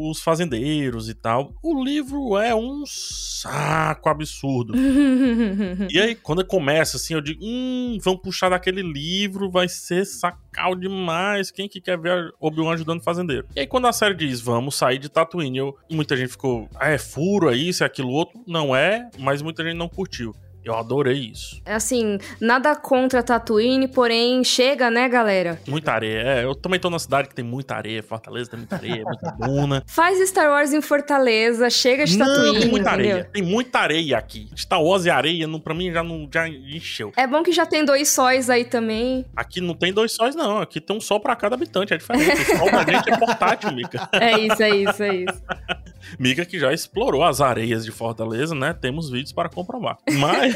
A: os fazendeiros e tal. O livro é um saco absurdo. e aí, quando começa assim, eu digo, hum, vão puxar daquele livro, vai ser sacal demais. Quem que quer ver Obi-Wan ajudando fazendeiro? E aí, quando a série diz, vamos sair de Tatooine, eu, muita gente ficou, ah, é furo, é isso, é aquilo outro. Não é, mas muita gente não curtiu. Eu adorei isso.
C: É assim, nada contra Tatooine, porém chega, né, galera?
A: Muita areia. É, eu também tô na cidade que tem muita areia. Fortaleza tem muita areia, muita duna.
C: Faz Star Wars em Fortaleza, chega de Tatooine. Não,
A: tem muita entendeu? areia. Tem muita areia aqui. Star Wars e areia, não, pra mim, já, não, já encheu.
C: É bom que já tem dois sóis aí também.
A: Aqui não tem dois sóis, não. Aqui tem um sol pra cada habitante. É diferente. O sol da gente é portátil, Mica.
C: É isso, é isso, é isso.
A: Mica que já explorou as areias de Fortaleza, né? Temos vídeos para comprovar. Mas.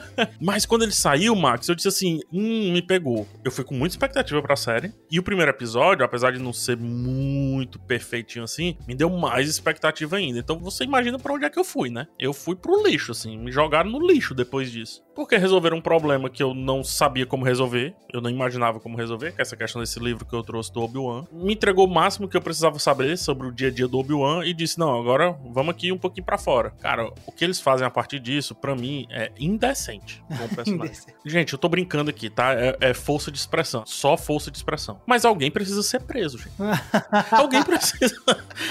A: Mas quando ele saiu, Max, eu disse assim: hum, me pegou. Eu fui com muita expectativa pra série. E o primeiro episódio, apesar de não ser muito perfeitinho assim, me deu mais expectativa ainda. Então você imagina para onde é que eu fui, né? Eu fui pro lixo, assim. Me jogaram no lixo depois disso. Porque resolveram um problema que eu não sabia como resolver. Eu não imaginava como resolver, que é essa questão desse livro que eu trouxe do Obi-Wan. Me entregou o máximo que eu precisava saber sobre o dia a dia do Obi-Wan e disse: não, agora vamos aqui um pouquinho para fora. Cara, o que eles fazem a partir disso, para mim, é indecente gente, eu tô brincando aqui, tá? É, é, força de expressão. Só força de expressão. Mas alguém precisa ser preso, gente. alguém precisa.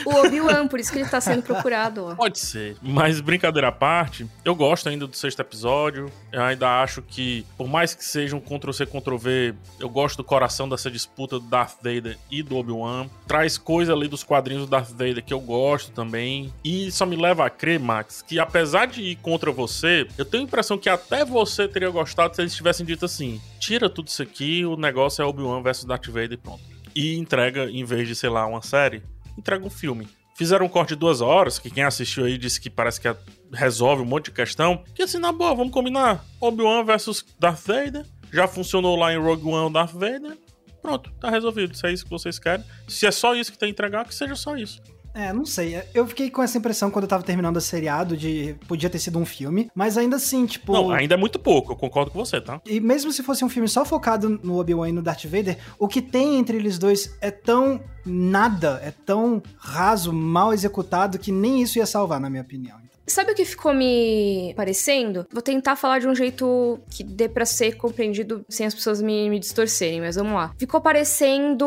C: o Obi-Wan, por isso que ele tá sendo procurado. Ó.
A: Pode ser. Mas brincadeira à parte, eu gosto ainda do sexto episódio. Eu ainda acho que, por mais que seja um Ctrl-C, Ctrl-V, eu gosto do coração dessa disputa do Darth Vader e do Obi-Wan. Traz coisa ali dos quadrinhos do Darth Vader que eu gosto também. E só me leva a crer, Max, que apesar de ir contra você, eu tenho a impressão que até você teria gostado se eles tivessem dito assim: tira tudo isso aqui, o negócio é Obi-Wan versus Darth Vader e pronto. E entrega, em vez de, sei lá, uma série, entrega um filme. Fizeram um corte de duas horas, que quem assistiu aí disse que parece que resolve um monte de questão. Que assim, na boa, vamos combinar. Obi-Wan versus Darth Vader. Já funcionou lá em Rogue One Darth Vader. Pronto, tá resolvido. Se é isso que vocês querem. Se é só isso que tem que entregar, que seja só isso.
B: É, não sei. Eu fiquei com essa impressão quando eu tava terminando a seriado de podia ter sido um filme, mas ainda assim, tipo.
A: Não, ainda é muito pouco, eu concordo com você, tá?
B: E mesmo se fosse um filme só focado no Obi-Wan e no Darth Vader, o que tem entre eles dois é tão nada, é tão raso, mal executado, que nem isso ia salvar, na minha opinião.
C: Sabe o que ficou me parecendo? Vou tentar falar de um jeito que dê pra ser compreendido sem as pessoas me, me distorcerem, mas vamos lá. Ficou parecendo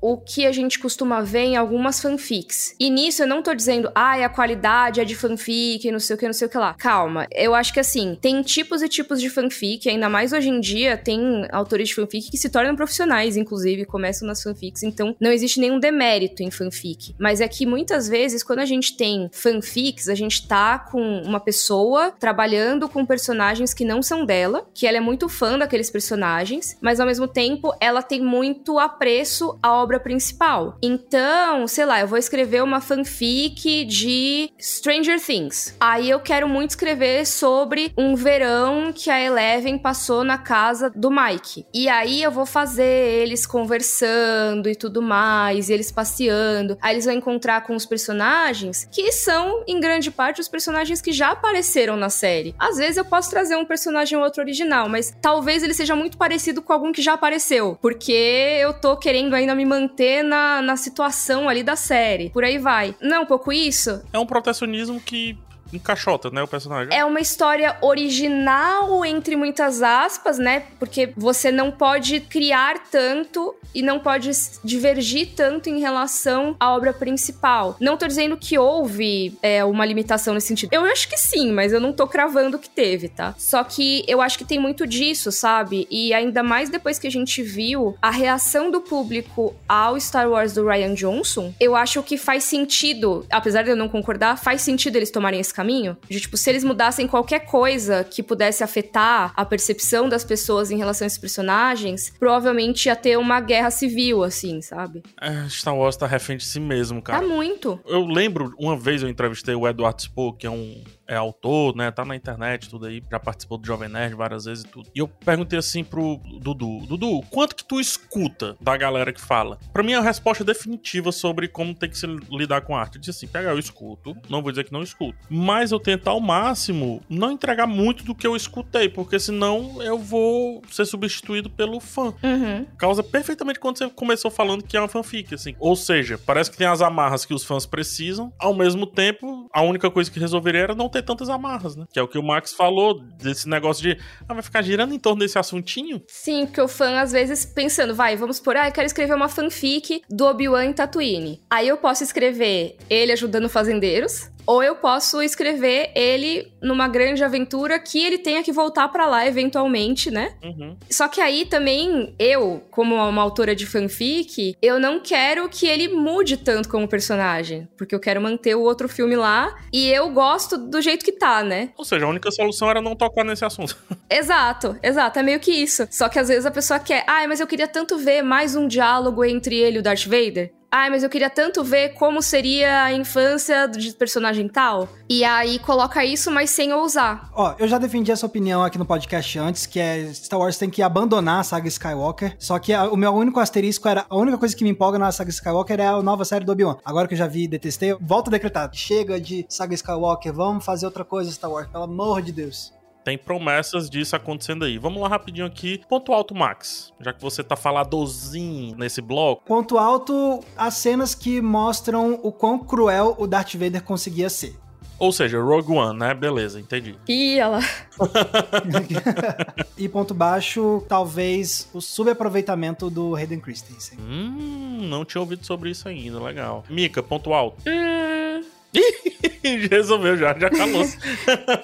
C: o que a gente costuma ver em algumas fanfics. E nisso eu não tô dizendo, ai, ah, a qualidade é de fanfic, não sei o que, não sei o que lá. Calma. Eu acho que assim, tem tipos e tipos de fanfic, ainda mais hoje em dia, tem autores de fanfic que se tornam profissionais, inclusive, começam nas fanfics, então não existe nenhum demérito em fanfic. Mas é que muitas vezes, quando a gente tem fanfics, a gente tá com uma pessoa trabalhando com personagens que não são dela, que ela é muito fã daqueles personagens, mas ao mesmo tempo ela tem muito apreço à obra principal. Então, sei lá, eu vou escrever uma fanfic de Stranger Things. Aí eu quero muito escrever sobre um verão que a Eleven passou na casa do Mike. E aí eu vou fazer eles conversando e tudo mais, e eles passeando. Aí eles vão encontrar com os personagens que são, em grande parte, os personagens personagens que já apareceram na série. Às vezes eu posso trazer um personagem ou outro original, mas talvez ele seja muito parecido com algum que já apareceu, porque eu tô querendo ainda me manter na, na situação ali da série. Por aí vai. Não é um pouco isso?
A: É um protecionismo que encaixota, né, o personagem.
C: É uma história original, entre muitas aspas, né? Porque você não pode criar tanto e não pode divergir tanto em relação à obra principal. Não tô dizendo que houve é, uma limitação nesse sentido. Eu acho que sim, mas eu não tô cravando que teve, tá? Só que eu acho que tem muito disso, sabe? E ainda mais depois que a gente viu a reação do público ao Star Wars do Ryan Johnson, eu acho que faz sentido, apesar de eu não concordar, faz sentido eles tomarem esse caminho. De tipo, se eles mudassem qualquer coisa que pudesse afetar a percepção das pessoas em relação a esses personagens, provavelmente ia ter uma guerra civil, assim, sabe?
A: É, Star Wars tá refém de si mesmo, cara.
C: Tá muito.
A: Eu lembro, uma vez eu entrevistei o Edward Spoh, que é um é autor, né? Tá na internet, tudo aí. Já participou do Jovem Nerd várias vezes e tudo. E eu perguntei assim pro Dudu: Dudu, quanto que tu escuta da galera que fala? Pra mim, a resposta definitiva sobre como tem que se lidar com arte. Eu disse assim: pega, eu escuto. Não vou dizer que não escuto. Mas eu tento ao máximo não entregar muito do que eu escutei, porque senão eu vou ser substituído pelo fã.
C: Uhum.
A: Causa perfeitamente quando você começou falando que é uma fanfic, assim. Ou seja, parece que tem as amarras que os fãs precisam, ao mesmo tempo, a única coisa que resolveria era não ter ter tantas amarras, né? Que é o que o Max falou, desse negócio de, ah, vai ficar girando em torno desse assuntinho?
C: Sim, porque o fã, às vezes, pensando, vai, vamos por, ah, quero escrever uma fanfic do Obi-Wan em Tatooine. Aí eu posso escrever ele ajudando fazendeiros, ou eu posso escrever ele numa grande aventura que ele tenha que voltar para lá eventualmente, né?
A: Uhum.
C: Só que aí também, eu, como uma autora de fanfic, eu não quero que ele mude tanto como personagem. Porque eu quero manter o outro filme lá. E eu gosto do jeito que tá, né?
A: Ou seja, a única solução era não tocar nesse assunto.
C: exato, exato. É meio que isso. Só que às vezes a pessoa quer, ah, mas eu queria tanto ver mais um diálogo entre ele e o Darth Vader. Ai, mas eu queria tanto ver como seria a infância de personagem tal. E aí coloca isso, mas sem ousar.
B: Ó, eu já defendi essa opinião aqui no podcast antes, que é Star Wars tem que abandonar a saga Skywalker. Só que a, o meu único asterisco era a única coisa que me empolga na saga Skywalker é a nova série do Obi-Wan. Agora que eu já vi e detestei, volto a decretar. Chega de saga Skywalker, vamos fazer outra coisa Star Wars, pelo amor de Deus
A: tem promessas disso acontecendo aí. Vamos lá rapidinho aqui. Ponto alto, Max. Já que você tá faladozinho nesse bloco.
B: Ponto alto, as cenas que mostram o quão cruel o Darth Vader conseguia ser.
A: Ou seja, Rogue One, né? Beleza, entendi.
C: Ih, ela.
B: e ponto baixo, talvez o subaproveitamento do Hayden Christensen.
A: Hum, não tinha ouvido sobre isso ainda, legal. Mika, ponto alto.
C: Hum,
A: Resolveu já, já calou.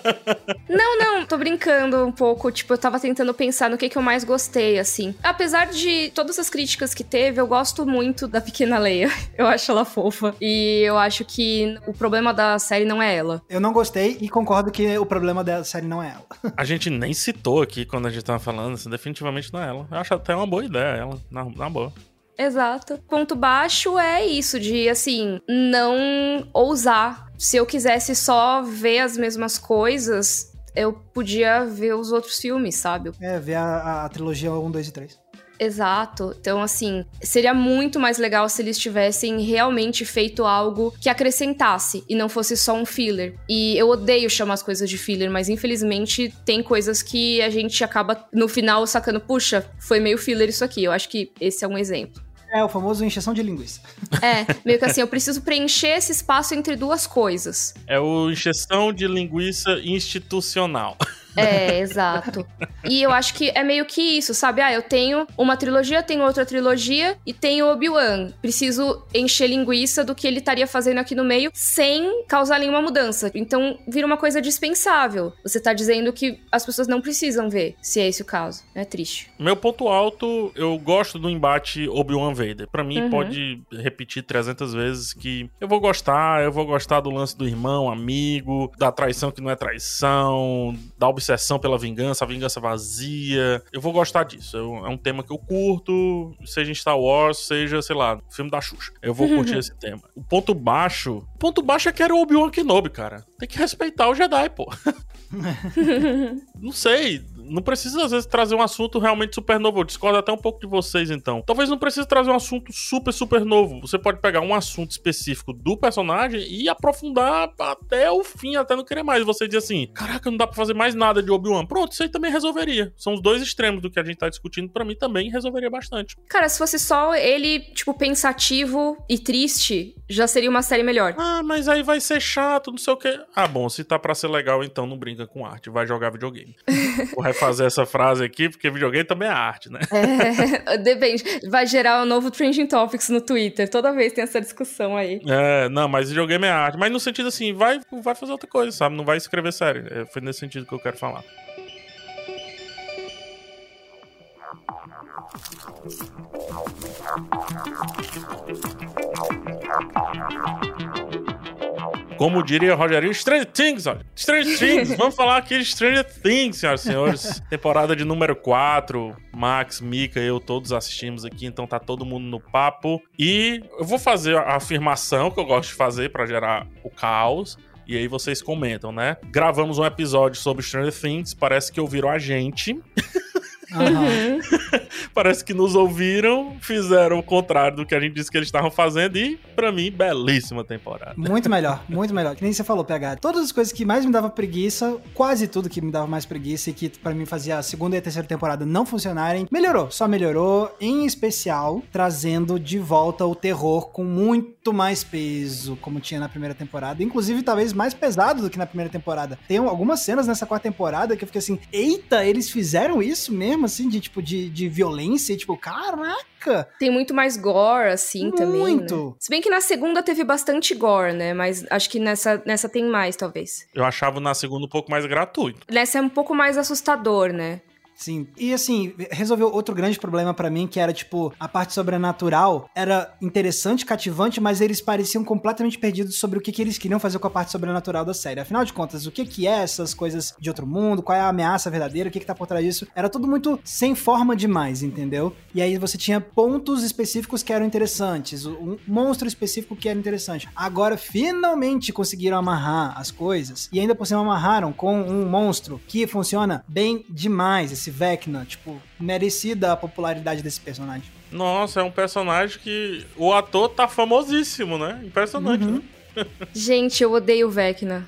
C: não, não, tô brincando um pouco. Tipo, eu tava tentando pensar no que, que eu mais gostei, assim. Apesar de todas as críticas que teve, eu gosto muito da pequena Leia. Eu acho ela fofa. E eu acho que o problema da série não é ela.
B: Eu não gostei e concordo que o problema da série não é ela.
A: a gente nem citou aqui quando a gente tava falando, assim, definitivamente não é ela. Eu acho até uma boa ideia ela, na, na boa.
C: Exato. Ponto baixo é isso, de assim, não ousar. Se eu quisesse só ver as mesmas coisas, eu podia ver os outros filmes, sabe?
B: É, ver a, a trilogia 1, 2 e 3.
C: Exato. Então, assim, seria muito mais legal se eles tivessem realmente feito algo que acrescentasse e não fosse só um filler. E eu odeio chamar as coisas de filler, mas infelizmente tem coisas que a gente acaba no final sacando, puxa, foi meio filler isso aqui. Eu acho que esse é um exemplo.
B: É, o famoso encheção de linguiça.
C: É, meio que assim, eu preciso preencher esse espaço entre duas coisas.
A: É o encheção de linguiça institucional.
C: É, exato. E eu acho que é meio que isso, sabe? Ah, eu tenho uma trilogia, tenho outra trilogia e tenho Obi-Wan. Preciso encher linguiça do que ele estaria fazendo aqui no meio sem causar nenhuma mudança. Então vira uma coisa dispensável. Você tá dizendo que as pessoas não precisam ver, se é esse o caso. É triste.
A: Meu ponto alto, eu gosto do embate Obi-Wan Vader. Para mim, uhum. pode repetir 300 vezes que eu vou gostar, eu vou gostar do lance do irmão, amigo, da traição que não é traição, da observação obsessão pela vingança, a vingança vazia. Eu vou gostar disso. Eu, é um tema que eu curto, seja em Star Wars, seja, sei lá, filme da Xuxa. Eu vou curtir esse tema. O ponto baixo. O ponto baixo é que era o Obi-Wan Kenobi, cara. Tem que respeitar o Jedi, pô. Não sei. Não precisa às vezes trazer um assunto realmente super novo. Eu discordo até um pouco de vocês, então. Talvez não precise trazer um assunto super, super novo. Você pode pegar um assunto específico do personagem e aprofundar até o fim, até não querer mais. Você diz assim: caraca, não dá pra fazer mais nada de Obi-Wan. Pronto, isso aí também resolveria. São os dois extremos do que a gente tá discutindo. para mim também resolveria bastante.
C: Cara, se fosse só ele, tipo, pensativo e triste, já seria uma série melhor.
A: Ah, mas aí vai ser chato, não sei o quê. Ah, bom, se tá pra ser legal, então não brinca com arte. Vai jogar videogame. Vou refazer essa frase aqui, porque videogame também é arte, né?
C: É, depende. Vai gerar um novo Trending Topics no Twitter. Toda vez tem essa discussão aí.
A: É, não, mas videogame é arte. Mas no sentido assim, vai, vai fazer outra coisa, sabe? Não vai escrever série. É, foi nesse sentido que eu quero falar. Como diria Rogerinho, Stranger Things, olha. Stranger Things, vamos falar aqui de Stranger Things, senhoras e senhores. Temporada de número 4. Max, Mika, eu todos assistimos aqui, então tá todo mundo no papo. E eu vou fazer a afirmação que eu gosto de fazer para gerar o caos. E aí vocês comentam, né? Gravamos um episódio sobre Stranger Things, parece que ouviram a gente. Uhum. Parece que nos ouviram, fizeram o contrário do que a gente disse que eles estavam fazendo e, para mim, belíssima temporada.
B: Muito melhor, muito melhor. Que nem você falou, PH. Todas as coisas que mais me dava preguiça, quase tudo que me dava mais preguiça e que para mim fazia a segunda e a terceira temporada não funcionarem, melhorou. Só melhorou, em especial, trazendo de volta o terror com muito mais peso, como tinha na primeira temporada. Inclusive, talvez mais pesado do que na primeira temporada. Tem algumas cenas nessa quarta temporada que eu fiquei assim, eita, eles fizeram isso mesmo? Assim, de tipo, de, de violência, e, tipo, caraca!
C: Tem muito mais gore, assim, muito. também. Muito! Né? Se bem que na segunda teve bastante gore, né? Mas acho que nessa, nessa tem mais, talvez.
A: Eu achava na segunda um pouco mais gratuito.
C: Nessa é um pouco mais assustador, né?
B: Sim. E assim, resolveu outro grande problema para mim, que era tipo, a parte sobrenatural era interessante, cativante, mas eles pareciam completamente perdidos sobre o que, que eles queriam fazer com a parte sobrenatural da série. Afinal de contas, o que que é essas coisas de outro mundo? Qual é a ameaça verdadeira? O que que tá por trás disso? Era tudo muito sem forma demais, entendeu? E aí você tinha pontos específicos que eram interessantes, um monstro específico que era interessante. Agora, finalmente conseguiram amarrar as coisas, e ainda por cima amarraram com um monstro que funciona bem demais esse Vecna, tipo, merecida a popularidade desse personagem.
A: Nossa, é um personagem que o ator tá famosíssimo, né? Impressionante, uhum. né?
C: Gente, eu odeio Vecna.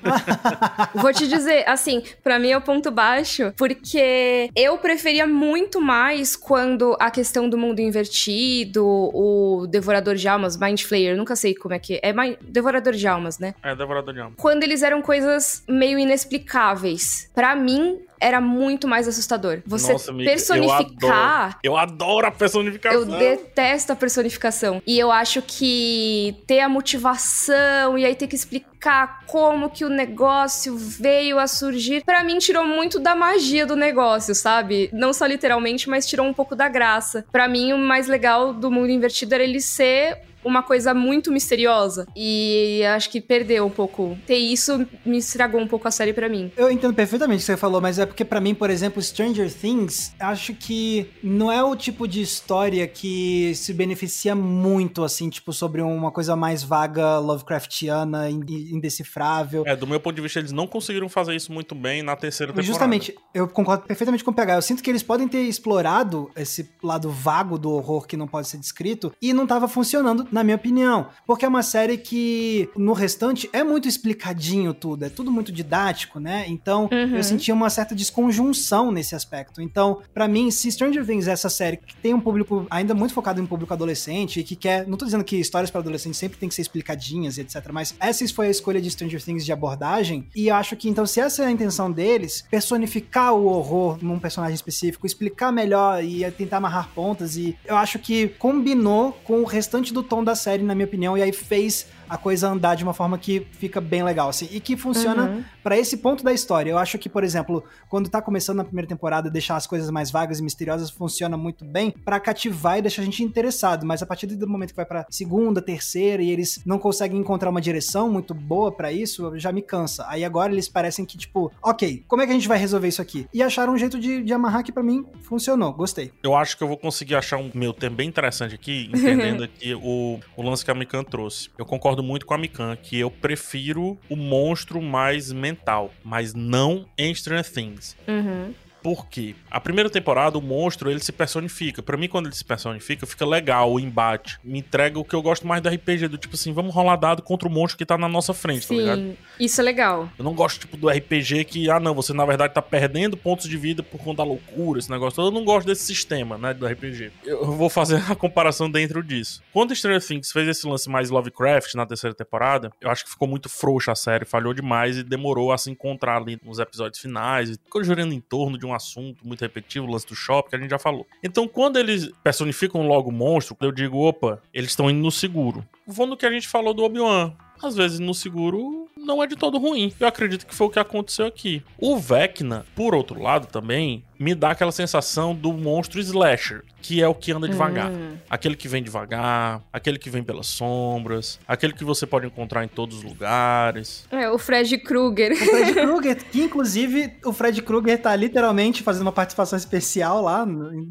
C: Vou te dizer, assim, para mim é o ponto baixo, porque eu preferia muito mais quando a questão do mundo invertido, o Devorador de Almas, Mind Flayer, nunca sei como é que é. É Devorador de Almas, né?
A: É, Devorador de Almas.
C: Quando eles eram coisas meio inexplicáveis. para mim, era muito mais assustador. Você Nossa, personificar.
A: Eu adoro. eu adoro a personificação.
C: Eu detesto a personificação. E eu acho que ter a motivação e aí ter que explicar como que o negócio veio a surgir, para mim tirou muito da magia do negócio, sabe? Não só literalmente, mas tirou um pouco da graça. Para mim, o mais legal do mundo invertido era ele ser uma coisa muito misteriosa. E acho que perdeu um pouco. Ter isso me estragou um pouco a série para mim.
B: Eu entendo perfeitamente o que você falou, mas é porque para mim, por exemplo, Stranger Things, acho que não é o tipo de história que se beneficia muito, assim, tipo, sobre uma coisa mais vaga, Lovecraftiana, indecifrável.
A: É, do meu ponto de vista, eles não conseguiram fazer isso muito bem na terceira temporada.
B: Justamente, eu concordo perfeitamente com o PH. Eu sinto que eles podem ter explorado esse lado vago do horror que não pode ser descrito e não tava funcionando na minha opinião. Porque é uma série que, no restante, é muito explicadinho tudo, é tudo muito didático, né? Então, uhum. eu sentia uma certa desconjunção nesse aspecto. Então, para mim, se Stranger Things é essa série que tem um público ainda muito focado em público adolescente e que quer. Não tô dizendo que histórias para adolescentes sempre tem que ser explicadinhas e etc. Mas essa foi a escolha de Stranger Things de abordagem. E acho que, então, se essa é a intenção deles, personificar o horror num personagem específico, explicar melhor e tentar amarrar pontas, e eu acho que combinou com o restante do tom da série, na minha opinião, e aí fez a coisa andar de uma forma que fica bem legal, assim, e que funciona uhum. para esse ponto da história. Eu acho que, por exemplo, quando tá começando na primeira temporada, deixar as coisas mais vagas e misteriosas funciona muito bem para cativar e deixar a gente interessado, mas a partir do momento que vai para segunda, terceira e eles não conseguem encontrar uma direção muito boa para isso, já me cansa. Aí agora eles parecem que, tipo, ok, como é que a gente vai resolver isso aqui? E acharam um jeito de, de amarrar que para mim funcionou, gostei.
A: Eu acho que eu vou conseguir achar um meu termo bem interessante aqui, entendendo aqui o, o lance que a Mikan trouxe. Eu concordo concordo muito com a Mikan, que eu prefiro o monstro mais mental, mas não em Stranger Things.
C: Uhum.
A: Por quê? A primeira temporada, o monstro, ele se personifica. Para mim, quando ele se personifica, fica legal o embate. Me entrega o que eu gosto mais do RPG, do tipo assim, vamos rolar dado contra o monstro que tá na nossa frente,
C: Sim,
A: tá ligado?
C: isso é legal.
A: Eu não gosto, tipo, do RPG que, ah, não, você na verdade tá perdendo pontos de vida por conta da loucura, esse negócio todo. Eu não gosto desse sistema, né, do RPG. Eu vou fazer a comparação dentro disso. Quando Stranger Things fez esse lance mais Lovecraft na terceira temporada, eu acho que ficou muito frouxa a série, falhou demais e demorou a se encontrar ali nos episódios finais. Ficou girando em torno de um assunto muito repetitivo, o lance do shopping, que a gente já falou. Então, quando eles personificam logo o monstro, eu digo, opa, eles estão indo no seguro. Vou no que a gente falou do Obi-Wan às vezes no seguro não é de todo ruim. Eu acredito que foi o que aconteceu aqui. O Vecna, por outro lado, também me dá aquela sensação do monstro slasher, que é o que anda devagar.
C: Hum.
A: Aquele que vem devagar, aquele que vem pelas sombras, aquele que você pode encontrar em todos os lugares.
C: É, o Fred Krueger.
B: O Fred Krueger, que inclusive o Fred Krueger tá literalmente fazendo uma participação especial lá,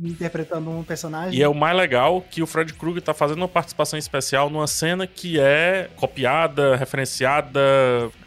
B: interpretando um personagem.
A: E é o mais legal que o Fred Krueger tá fazendo uma participação especial numa cena que é copiada, referenciada,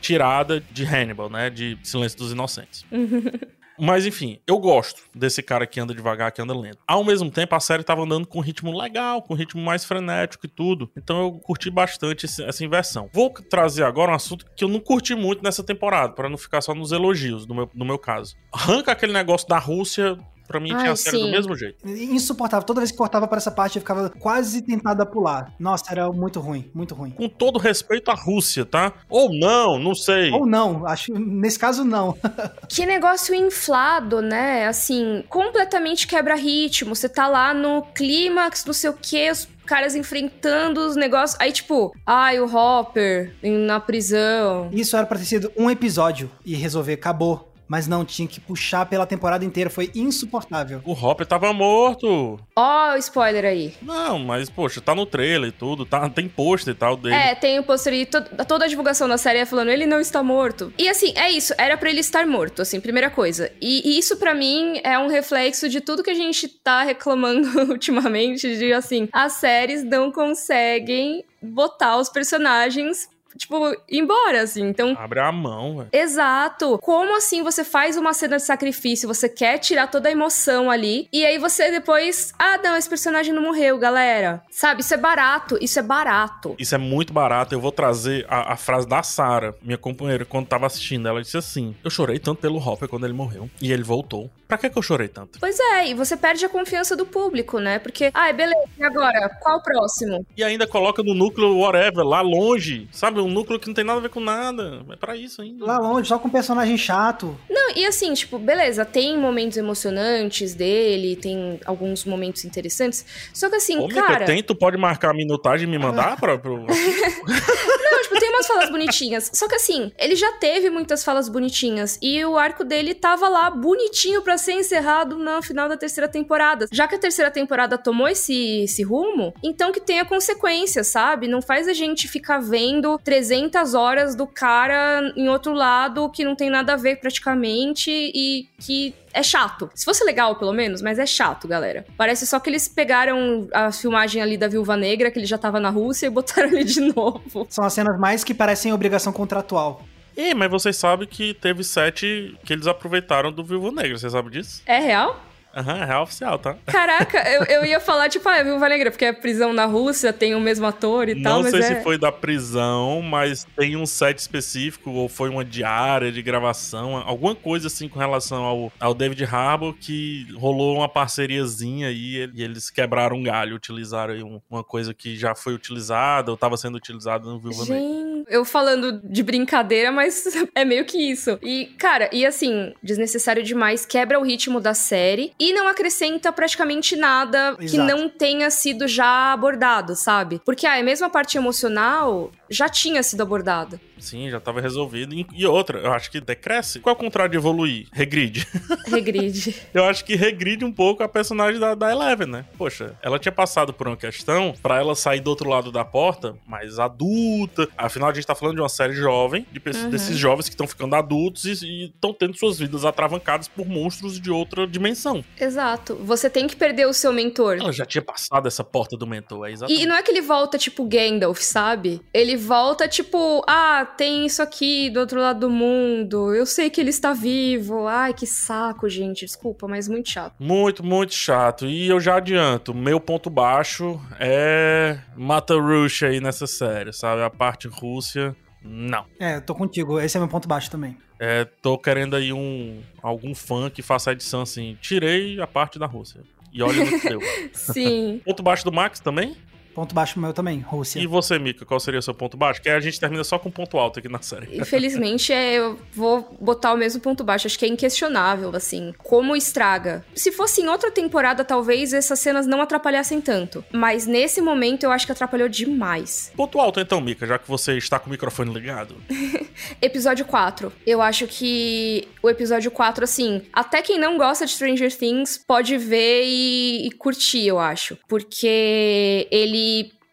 A: tirada de Hannibal, né? De Silêncio dos Inocentes. Mas enfim, eu gosto desse cara que anda devagar, que anda lento. Ao mesmo tempo, a série tava andando com um ritmo legal, com um ritmo mais frenético e tudo. Então eu curti bastante essa inversão. Vou trazer agora um assunto que eu não curti muito nessa temporada, pra não ficar só nos elogios, no meu, no meu caso. Arranca aquele negócio da Rússia. Pra mim, tinha
C: Ai,
A: a série do
C: sim.
A: mesmo jeito.
B: Insuportável. Toda vez que cortava pra essa parte, eu ficava quase tentado a pular. Nossa, era muito ruim, muito ruim.
A: Com todo respeito à Rússia, tá? Ou não, não sei.
B: Ou não, acho nesse caso não.
C: Que negócio inflado, né? Assim, completamente quebra ritmo. Você tá lá no clímax, não sei o quê, os caras enfrentando os negócios. Aí, tipo, ai, o Hopper na prisão.
B: Isso era pra ter sido um episódio e resolver, acabou. Mas não, tinha que puxar pela temporada inteira, foi insuportável.
A: O Hopper tava morto.
C: Ó, o spoiler aí.
A: Não, mas, poxa, tá no trailer e tudo. Tá, tem pôster e tal dele.
C: É, tem o pôster e to- toda a divulgação da série é falando ele não está morto. E assim, é isso, era pra ele estar morto, assim, primeira coisa. E, e isso pra mim é um reflexo de tudo que a gente tá reclamando ultimamente, de assim, as séries não conseguem botar os personagens tipo, embora, assim. Então,
A: Abre a mão, velho.
C: Exato. Como assim você faz uma cena de sacrifício, você quer tirar toda a emoção ali, e aí você depois, ah, não, esse personagem não morreu, galera. Sabe, isso é barato, isso é barato.
A: Isso é muito barato. Eu vou trazer a, a frase da Sarah, minha companheira, quando tava assistindo. Ela disse assim: Eu chorei tanto pelo Hopper quando ele morreu. E ele voltou. Pra que, que eu chorei tanto?
C: Pois é, e você perde a confiança do público, né? Porque, ai, beleza, e agora? Qual o próximo?
A: E ainda coloca no núcleo whatever, lá longe. Sabe? Um núcleo que não tem nada a ver com nada. É pra isso ainda.
B: Lá longe, só com um personagem chato.
C: Não, e assim, tipo, beleza, tem momentos emocionantes dele, tem alguns momentos interessantes. Só que assim,
A: Ô, Mica,
C: cara.
A: tem, tu pode marcar a minutagem e me mandar pra, pro...
C: Não, tipo, tem umas falas bonitinhas. Só que assim, ele já teve muitas falas bonitinhas. E o arco dele tava lá bonitinho pra ser encerrado no final da terceira temporada. Já que a terceira temporada tomou esse, esse rumo, então que tenha consequências, sabe? Não faz a gente ficar vendo 300 horas do cara em outro lado que não tem nada a ver praticamente e que é chato. Se fosse legal, pelo menos, mas é chato, galera. Parece só que eles pegaram a filmagem ali da Viúva Negra, que ele já tava na Rússia, e botaram ele de novo.
B: São as cenas mais que parecem obrigação contratual.
A: Ih, mas vocês sabem que teve sete que eles aproveitaram do Viúva Negra. Você sabe disso?
C: É real?
A: Aham, é real oficial, tá?
C: Caraca, eu, eu ia falar, tipo, ah, é Viúva Negra, porque é prisão na Rússia, tem o mesmo ator e tal,
A: Não sei
C: é...
A: se foi da prisão, mas tem um set específico, ou foi uma diária de gravação, alguma coisa assim com relação ao, ao David Harbour, que rolou uma parceriazinha aí e eles quebraram um galho, utilizaram aí um- uma coisa que já foi utilizada, ou estava sendo utilizada no Viúva Negra.
C: Gente, eu falando de brincadeira, mas é meio que isso. E, cara, e assim, desnecessário demais, quebra o ritmo da série e não acrescenta praticamente nada que
B: Exato.
C: não tenha sido já abordado, sabe? Porque ah, a mesma parte emocional já tinha sido abordada.
A: Sim, já estava resolvido. E- outra, eu acho que decresce. Qual é o contrário de evoluir? Regride.
C: Regride.
A: Eu acho que regride um pouco a personagem da, da Eleven, né? Poxa, ela tinha passado por uma questão pra ela sair do outro lado da porta mais adulta. Afinal, a gente tá falando de uma série jovem, de pessoas-
C: Uhum.
A: desses jovens que estão ficando adultos e estão tendo suas vidas atravancadas por monstros de outra dimensão.
C: Exato. Você tem que perder o seu mentor.
A: Ela já tinha passado essa porta do mentor, é exatamente.
C: E não é que ele volta tipo Gandalf, sabe? Ele volta tipo, ah, tem isso aqui do outro lado do mundo. Eu sei que ele está vivo. Ai, que saco, gente. Desculpa, mas muito chato.
A: Muito, muito chato. E eu já adianto, meu ponto baixo é Mata Rush aí nessa série, sabe? A parte Rússia, não.
B: É, eu tô contigo. Esse é meu ponto baixo também.
A: É, tô querendo aí um algum fã que faça a edição assim, tirei a parte da Rússia. E olha no que deu.
C: Sim.
A: Ponto baixo do Max também?
B: Ponto baixo meu também, Rússia.
A: E você, Mika, qual seria o seu ponto baixo? Que a gente termina só com ponto alto aqui na série.
C: Infelizmente, é, eu vou botar o mesmo ponto baixo. Acho que é inquestionável, assim. Como estraga. Se fosse em outra temporada, talvez essas cenas não atrapalhassem tanto. Mas nesse momento, eu acho que atrapalhou demais.
A: Ponto alto, então, Mika, já que você está com o microfone ligado.
C: episódio 4. Eu acho que o episódio 4, assim, até quem não gosta de Stranger Things pode ver e, e curtir, eu acho. Porque ele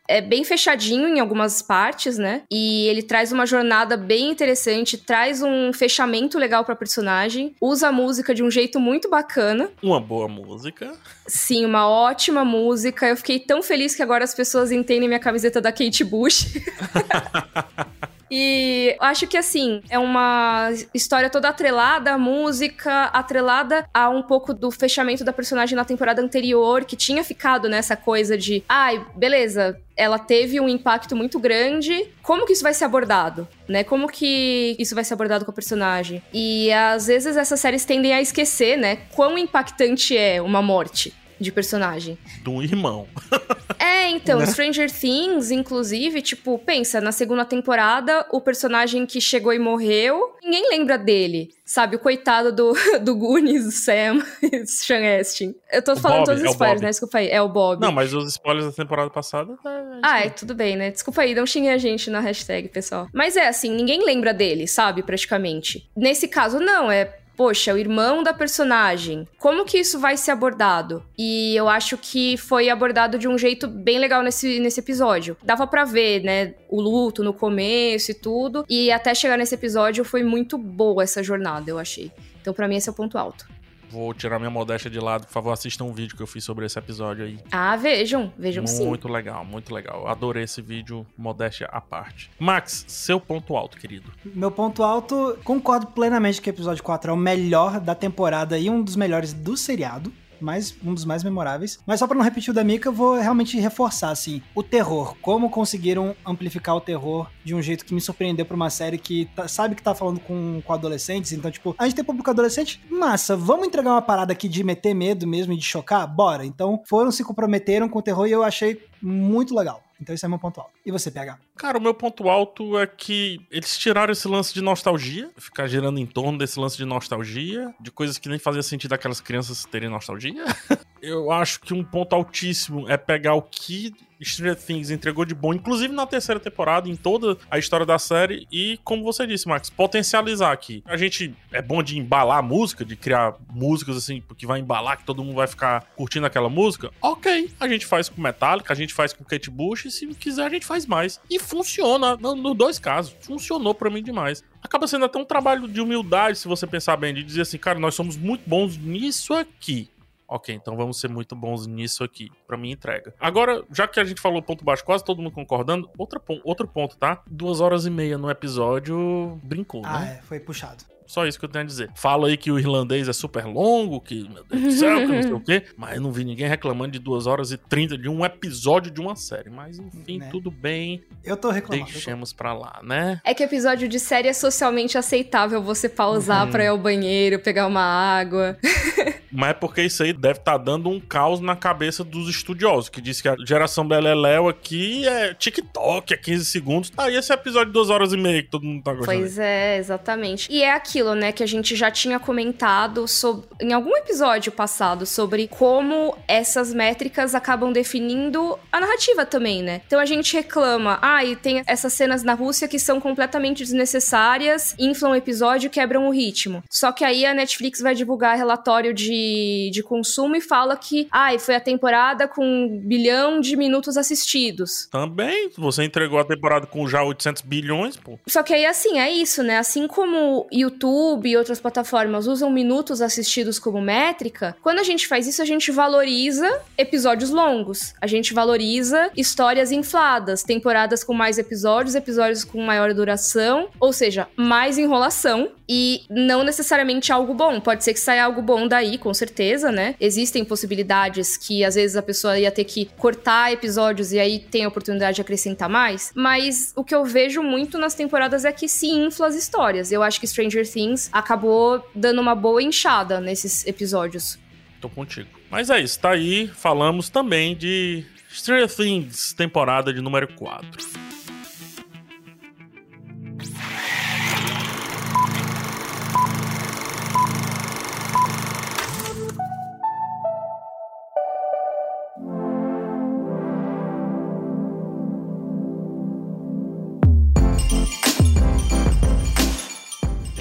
C: é bem fechadinho em algumas partes, né? E ele traz uma jornada bem interessante, traz um fechamento legal pra personagem, usa a música de um jeito muito bacana.
A: Uma boa música.
C: Sim, uma ótima música. Eu fiquei tão feliz que agora as pessoas entendem minha camiseta da Kate Bush. E acho que assim, é uma história toda atrelada à música, atrelada a um pouco do fechamento da personagem na temporada anterior, que tinha ficado nessa coisa de, ai, beleza, ela teve um impacto muito grande. Como que isso vai ser abordado? Né? Como que isso vai ser abordado com a personagem? E às vezes essas séries tendem a esquecer, né? Quão impactante é uma morte de personagem.
A: Do irmão.
C: é, então, né? Stranger Things, inclusive, tipo, pensa, na segunda temporada, o personagem que chegou e morreu, ninguém lembra dele. Sabe, o coitado do, do Goonies, Sam e Sean Astin. Eu tô o falando Bob, todos os é spoilers, né? Desculpa aí, é o Bob.
A: Não, mas os spoilers da temporada passada...
C: É... Ah, é, tudo bem, né? Desculpa aí, não xingue a gente na hashtag, pessoal. Mas é assim, ninguém lembra dele, sabe, praticamente. Nesse caso, não, é poxa, o irmão da personagem, como que isso vai ser abordado? E eu acho que foi abordado de um jeito bem legal nesse, nesse episódio. Dava para ver, né, o luto no começo e tudo, e até chegar nesse episódio foi muito boa essa jornada, eu achei. Então, para mim, esse é o ponto alto.
A: Vou tirar minha modéstia de lado. Por favor, assistam um vídeo que eu fiz sobre esse episódio aí.
C: Ah, vejam. Vejam
A: muito
C: sim.
A: Muito legal, muito legal. Adorei esse vídeo, modéstia à parte. Max, seu ponto alto, querido.
B: Meu ponto alto, concordo plenamente que o episódio 4 é o melhor da temporada e um dos melhores do seriado mais, um dos mais memoráveis. Mas só para não repetir o da Mika, eu vou realmente reforçar, assim, o terror. Como conseguiram amplificar o terror de um jeito que me surpreendeu pra uma série que tá, sabe que tá falando com, com adolescentes. Então, tipo, a gente tem público adolescente, massa, vamos entregar uma parada aqui de meter medo mesmo e de chocar? Bora. Então, foram, se comprometeram com o terror e eu achei muito legal. Então esse é meu ponto alto. E você, PH?
A: Cara, o meu ponto alto é que eles tiraram esse lance de nostalgia, ficar girando em torno desse lance de nostalgia, de coisas que nem fazia sentido aquelas crianças terem nostalgia. Eu acho que um ponto altíssimo é pegar o que Stranger Things entregou de bom, inclusive na terceira temporada, em toda a história da série, e como você disse, Max, potencializar aqui. A gente é bom de embalar a música, de criar músicas assim, que vai embalar, que todo mundo vai ficar curtindo aquela música. Ok, a gente faz com Metallica, a gente faz com Kate Bush, e se quiser a gente faz mais. E funciona, nos dois casos, funcionou para mim demais acaba sendo até um trabalho de humildade, se você pensar bem, de dizer assim, cara, nós somos muito bons nisso aqui. Ok, então vamos ser muito bons nisso aqui. Pra mim, entrega. Agora, já que a gente falou ponto baixo, quase todo mundo concordando, outra, outro ponto, tá? Duas horas e meia no episódio, brincou,
B: ah,
A: né?
B: é, foi puxado.
A: Só isso que eu tenho a dizer. Fala aí que o irlandês é super longo, que, meu Deus do céu, que não sei o quê. Mas eu não vi ninguém reclamando de 2 horas e 30 de um episódio de uma série. Mas enfim, né? tudo bem.
B: Eu tô reclamando.
A: Deixemos tô... pra lá, né?
C: É que episódio de série é socialmente aceitável você pausar uhum. pra ir ao banheiro, pegar uma água.
A: Mas é porque isso aí deve estar tá dando um caos na cabeça dos estudiosos, que diz que a geração Beleléu aqui é TikTok, é 15 segundos. Tá aí esse episódio de 2 horas e meia que todo mundo tá gostando.
C: Pois é, exatamente. E é aquilo, né, que a gente já tinha comentado sobre, em algum episódio passado sobre como essas métricas acabam definindo a narrativa também, né? Então a gente reclama, ah, e tem essas cenas na Rússia que são completamente desnecessárias, inflam o episódio, quebram o ritmo. Só que aí a Netflix vai divulgar relatório de de, de consumo e fala que, ai, foi a temporada com um bilhão de minutos assistidos.
A: Também, você entregou a temporada com já 800 bilhões, pô.
C: Só que aí, assim, é isso, né? Assim como YouTube e outras plataformas usam minutos assistidos como métrica, quando a gente faz isso, a gente valoriza episódios longos. A gente valoriza histórias infladas, temporadas com mais episódios, episódios com maior duração, ou seja, mais enrolação e não necessariamente algo bom. Pode ser que saia algo bom daí, com certeza, né? Existem possibilidades que às vezes a pessoa ia ter que cortar episódios e aí tem a oportunidade de acrescentar mais, mas o que eu vejo muito nas temporadas é que se infla as histórias. Eu acho que Stranger Things acabou dando uma boa enxada nesses episódios.
A: Tô contigo. Mas é isso, tá aí. Falamos também de Stranger Things, temporada de número 4.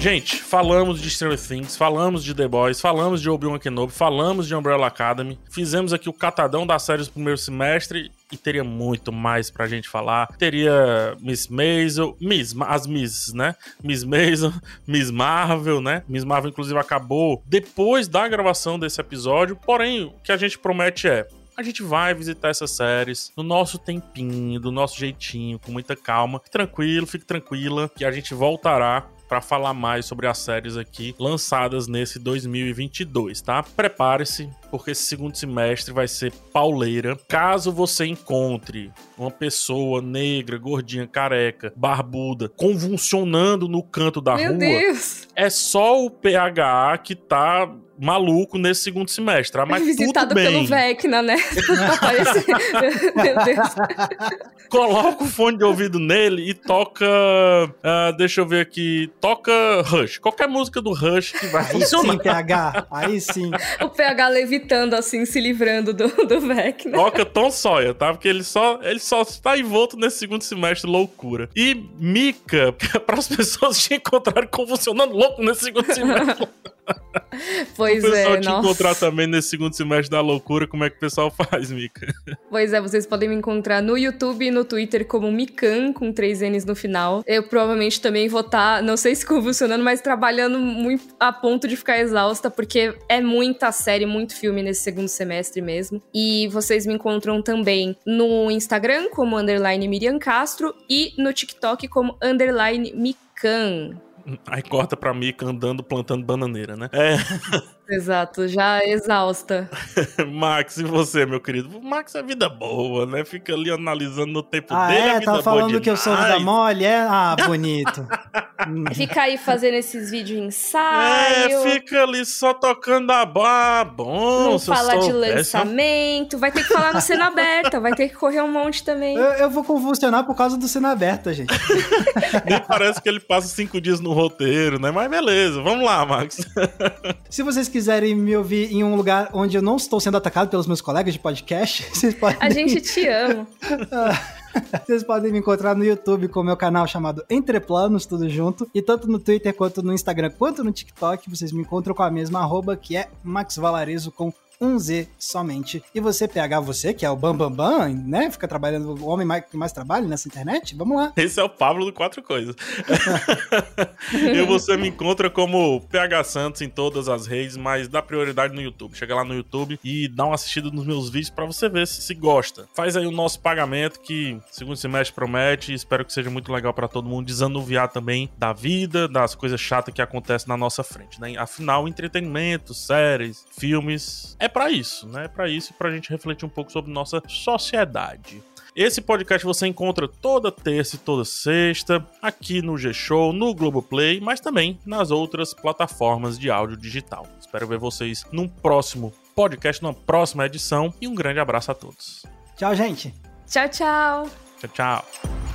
A: Gente, falamos de Stranger Things, falamos de The Boys, falamos de Obi-Wan Kenobi, falamos de Umbrella Academy, fizemos aqui o catadão das séries do primeiro semestre e teria muito mais pra gente falar. Teria Miss Maisel, Miss, as Miss, né? Miss Maisel, Miss Marvel, né? Miss Marvel, inclusive, acabou depois da gravação desse episódio. Porém, o que a gente promete é a gente vai visitar essas séries no nosso tempinho, do nosso jeitinho, com muita calma. Fique tranquilo, fique tranquila, que a gente voltará para falar mais sobre as séries aqui lançadas nesse 2022, tá? Prepare-se, porque esse segundo semestre vai ser pauleira. Caso você encontre uma pessoa negra, gordinha, careca, barbuda, convulsionando no canto da
C: Meu
A: rua,
C: Deus.
A: é só o PHA que tá maluco nesse segundo semestre. Ah, mas
C: Visitado
A: tudo bem.
C: pelo Vecna, né? Meu Deus.
A: Coloca o fone de ouvido nele e toca. ah, deixa eu ver aqui. Toca Rush. Qualquer música do Rush que vai
B: Aí sim. PH. Aí sim.
C: O PH levitando assim, se livrando do, do Vecna.
A: Toca Tom Sawyer, tá? Porque ele só, ele só está envolto nesse segundo semestre loucura. E Mika, para as pessoas te encontrarem convulsionando louco nesse segundo semestre.
C: Pois
A: o pessoal
C: é,
A: te
C: nossa.
A: encontrar também nesse segundo semestre da loucura, como é que o pessoal faz, Mika?
C: Pois é, vocês podem me encontrar no YouTube e no Twitter como Mikan, com três N's no final. Eu provavelmente também vou estar, não sei se convulsionando, mas trabalhando muito a ponto de ficar exausta, porque é muita série, muito filme nesse segundo semestre mesmo. E vocês me encontram também no Instagram como underline Miriam Castro e no TikTok como underline Mikan.
A: Aí corta pra Mika andando, plantando bananeira, né? É,
C: Exato, já exausta.
A: Max, e você, meu querido? O Max é vida boa, né? Fica ali analisando no tempo
B: Ah,
A: dele.
B: é?
A: boa
B: falando que eu sou vida mole, é? Ah, bonito.
C: Fica aí fazendo esses vídeos ensaio.
A: É, fica ali só tocando a barra. Bom,
C: Não
A: se eu
C: fala de lançamento, vai ter que falar no cena aberta, vai ter que correr um monte também.
B: Eu, eu vou convulsionar por causa do cena aberta, gente.
A: Nem parece que ele passa cinco dias no roteiro, né? Mas beleza, vamos lá, Max.
B: Se vocês quiserem me ouvir em um lugar onde eu não estou sendo atacado pelos meus colegas de podcast, vocês podem,
C: A gente te ama.
B: vocês podem me encontrar no YouTube com o meu canal chamado Entreplanos, tudo junto. E tanto no Twitter, quanto no Instagram, quanto no TikTok, vocês me encontram com a mesma arroba, que é Max Valarezo com um Z somente. E você, PH, você, que é o Bambambam, Bam Bam, né? Fica trabalhando, o homem mais- que mais trabalha nessa internet? Vamos lá.
A: Esse é o Pablo do Quatro Coisas. e você me encontra como PH Santos em todas as redes, mas dá prioridade no YouTube. Chega lá no YouTube e dá uma assistida nos meus vídeos pra você ver se, se gosta. Faz aí o nosso pagamento que segundo semestre promete. Espero que seja muito legal pra todo mundo desanuviar também da vida, das coisas chatas que acontecem na nossa frente, né? Afinal, entretenimento, séries, filmes, é pra isso, né? É pra isso e pra gente refletir um pouco sobre nossa sociedade. Esse podcast você encontra toda terça e toda sexta, aqui no G-Show, no Globoplay, mas também nas outras plataformas de áudio digital. Espero ver vocês num próximo podcast, numa próxima edição, e um grande abraço a todos.
B: Tchau, gente.
C: Tchau, tchau.
A: Tchau, tchau.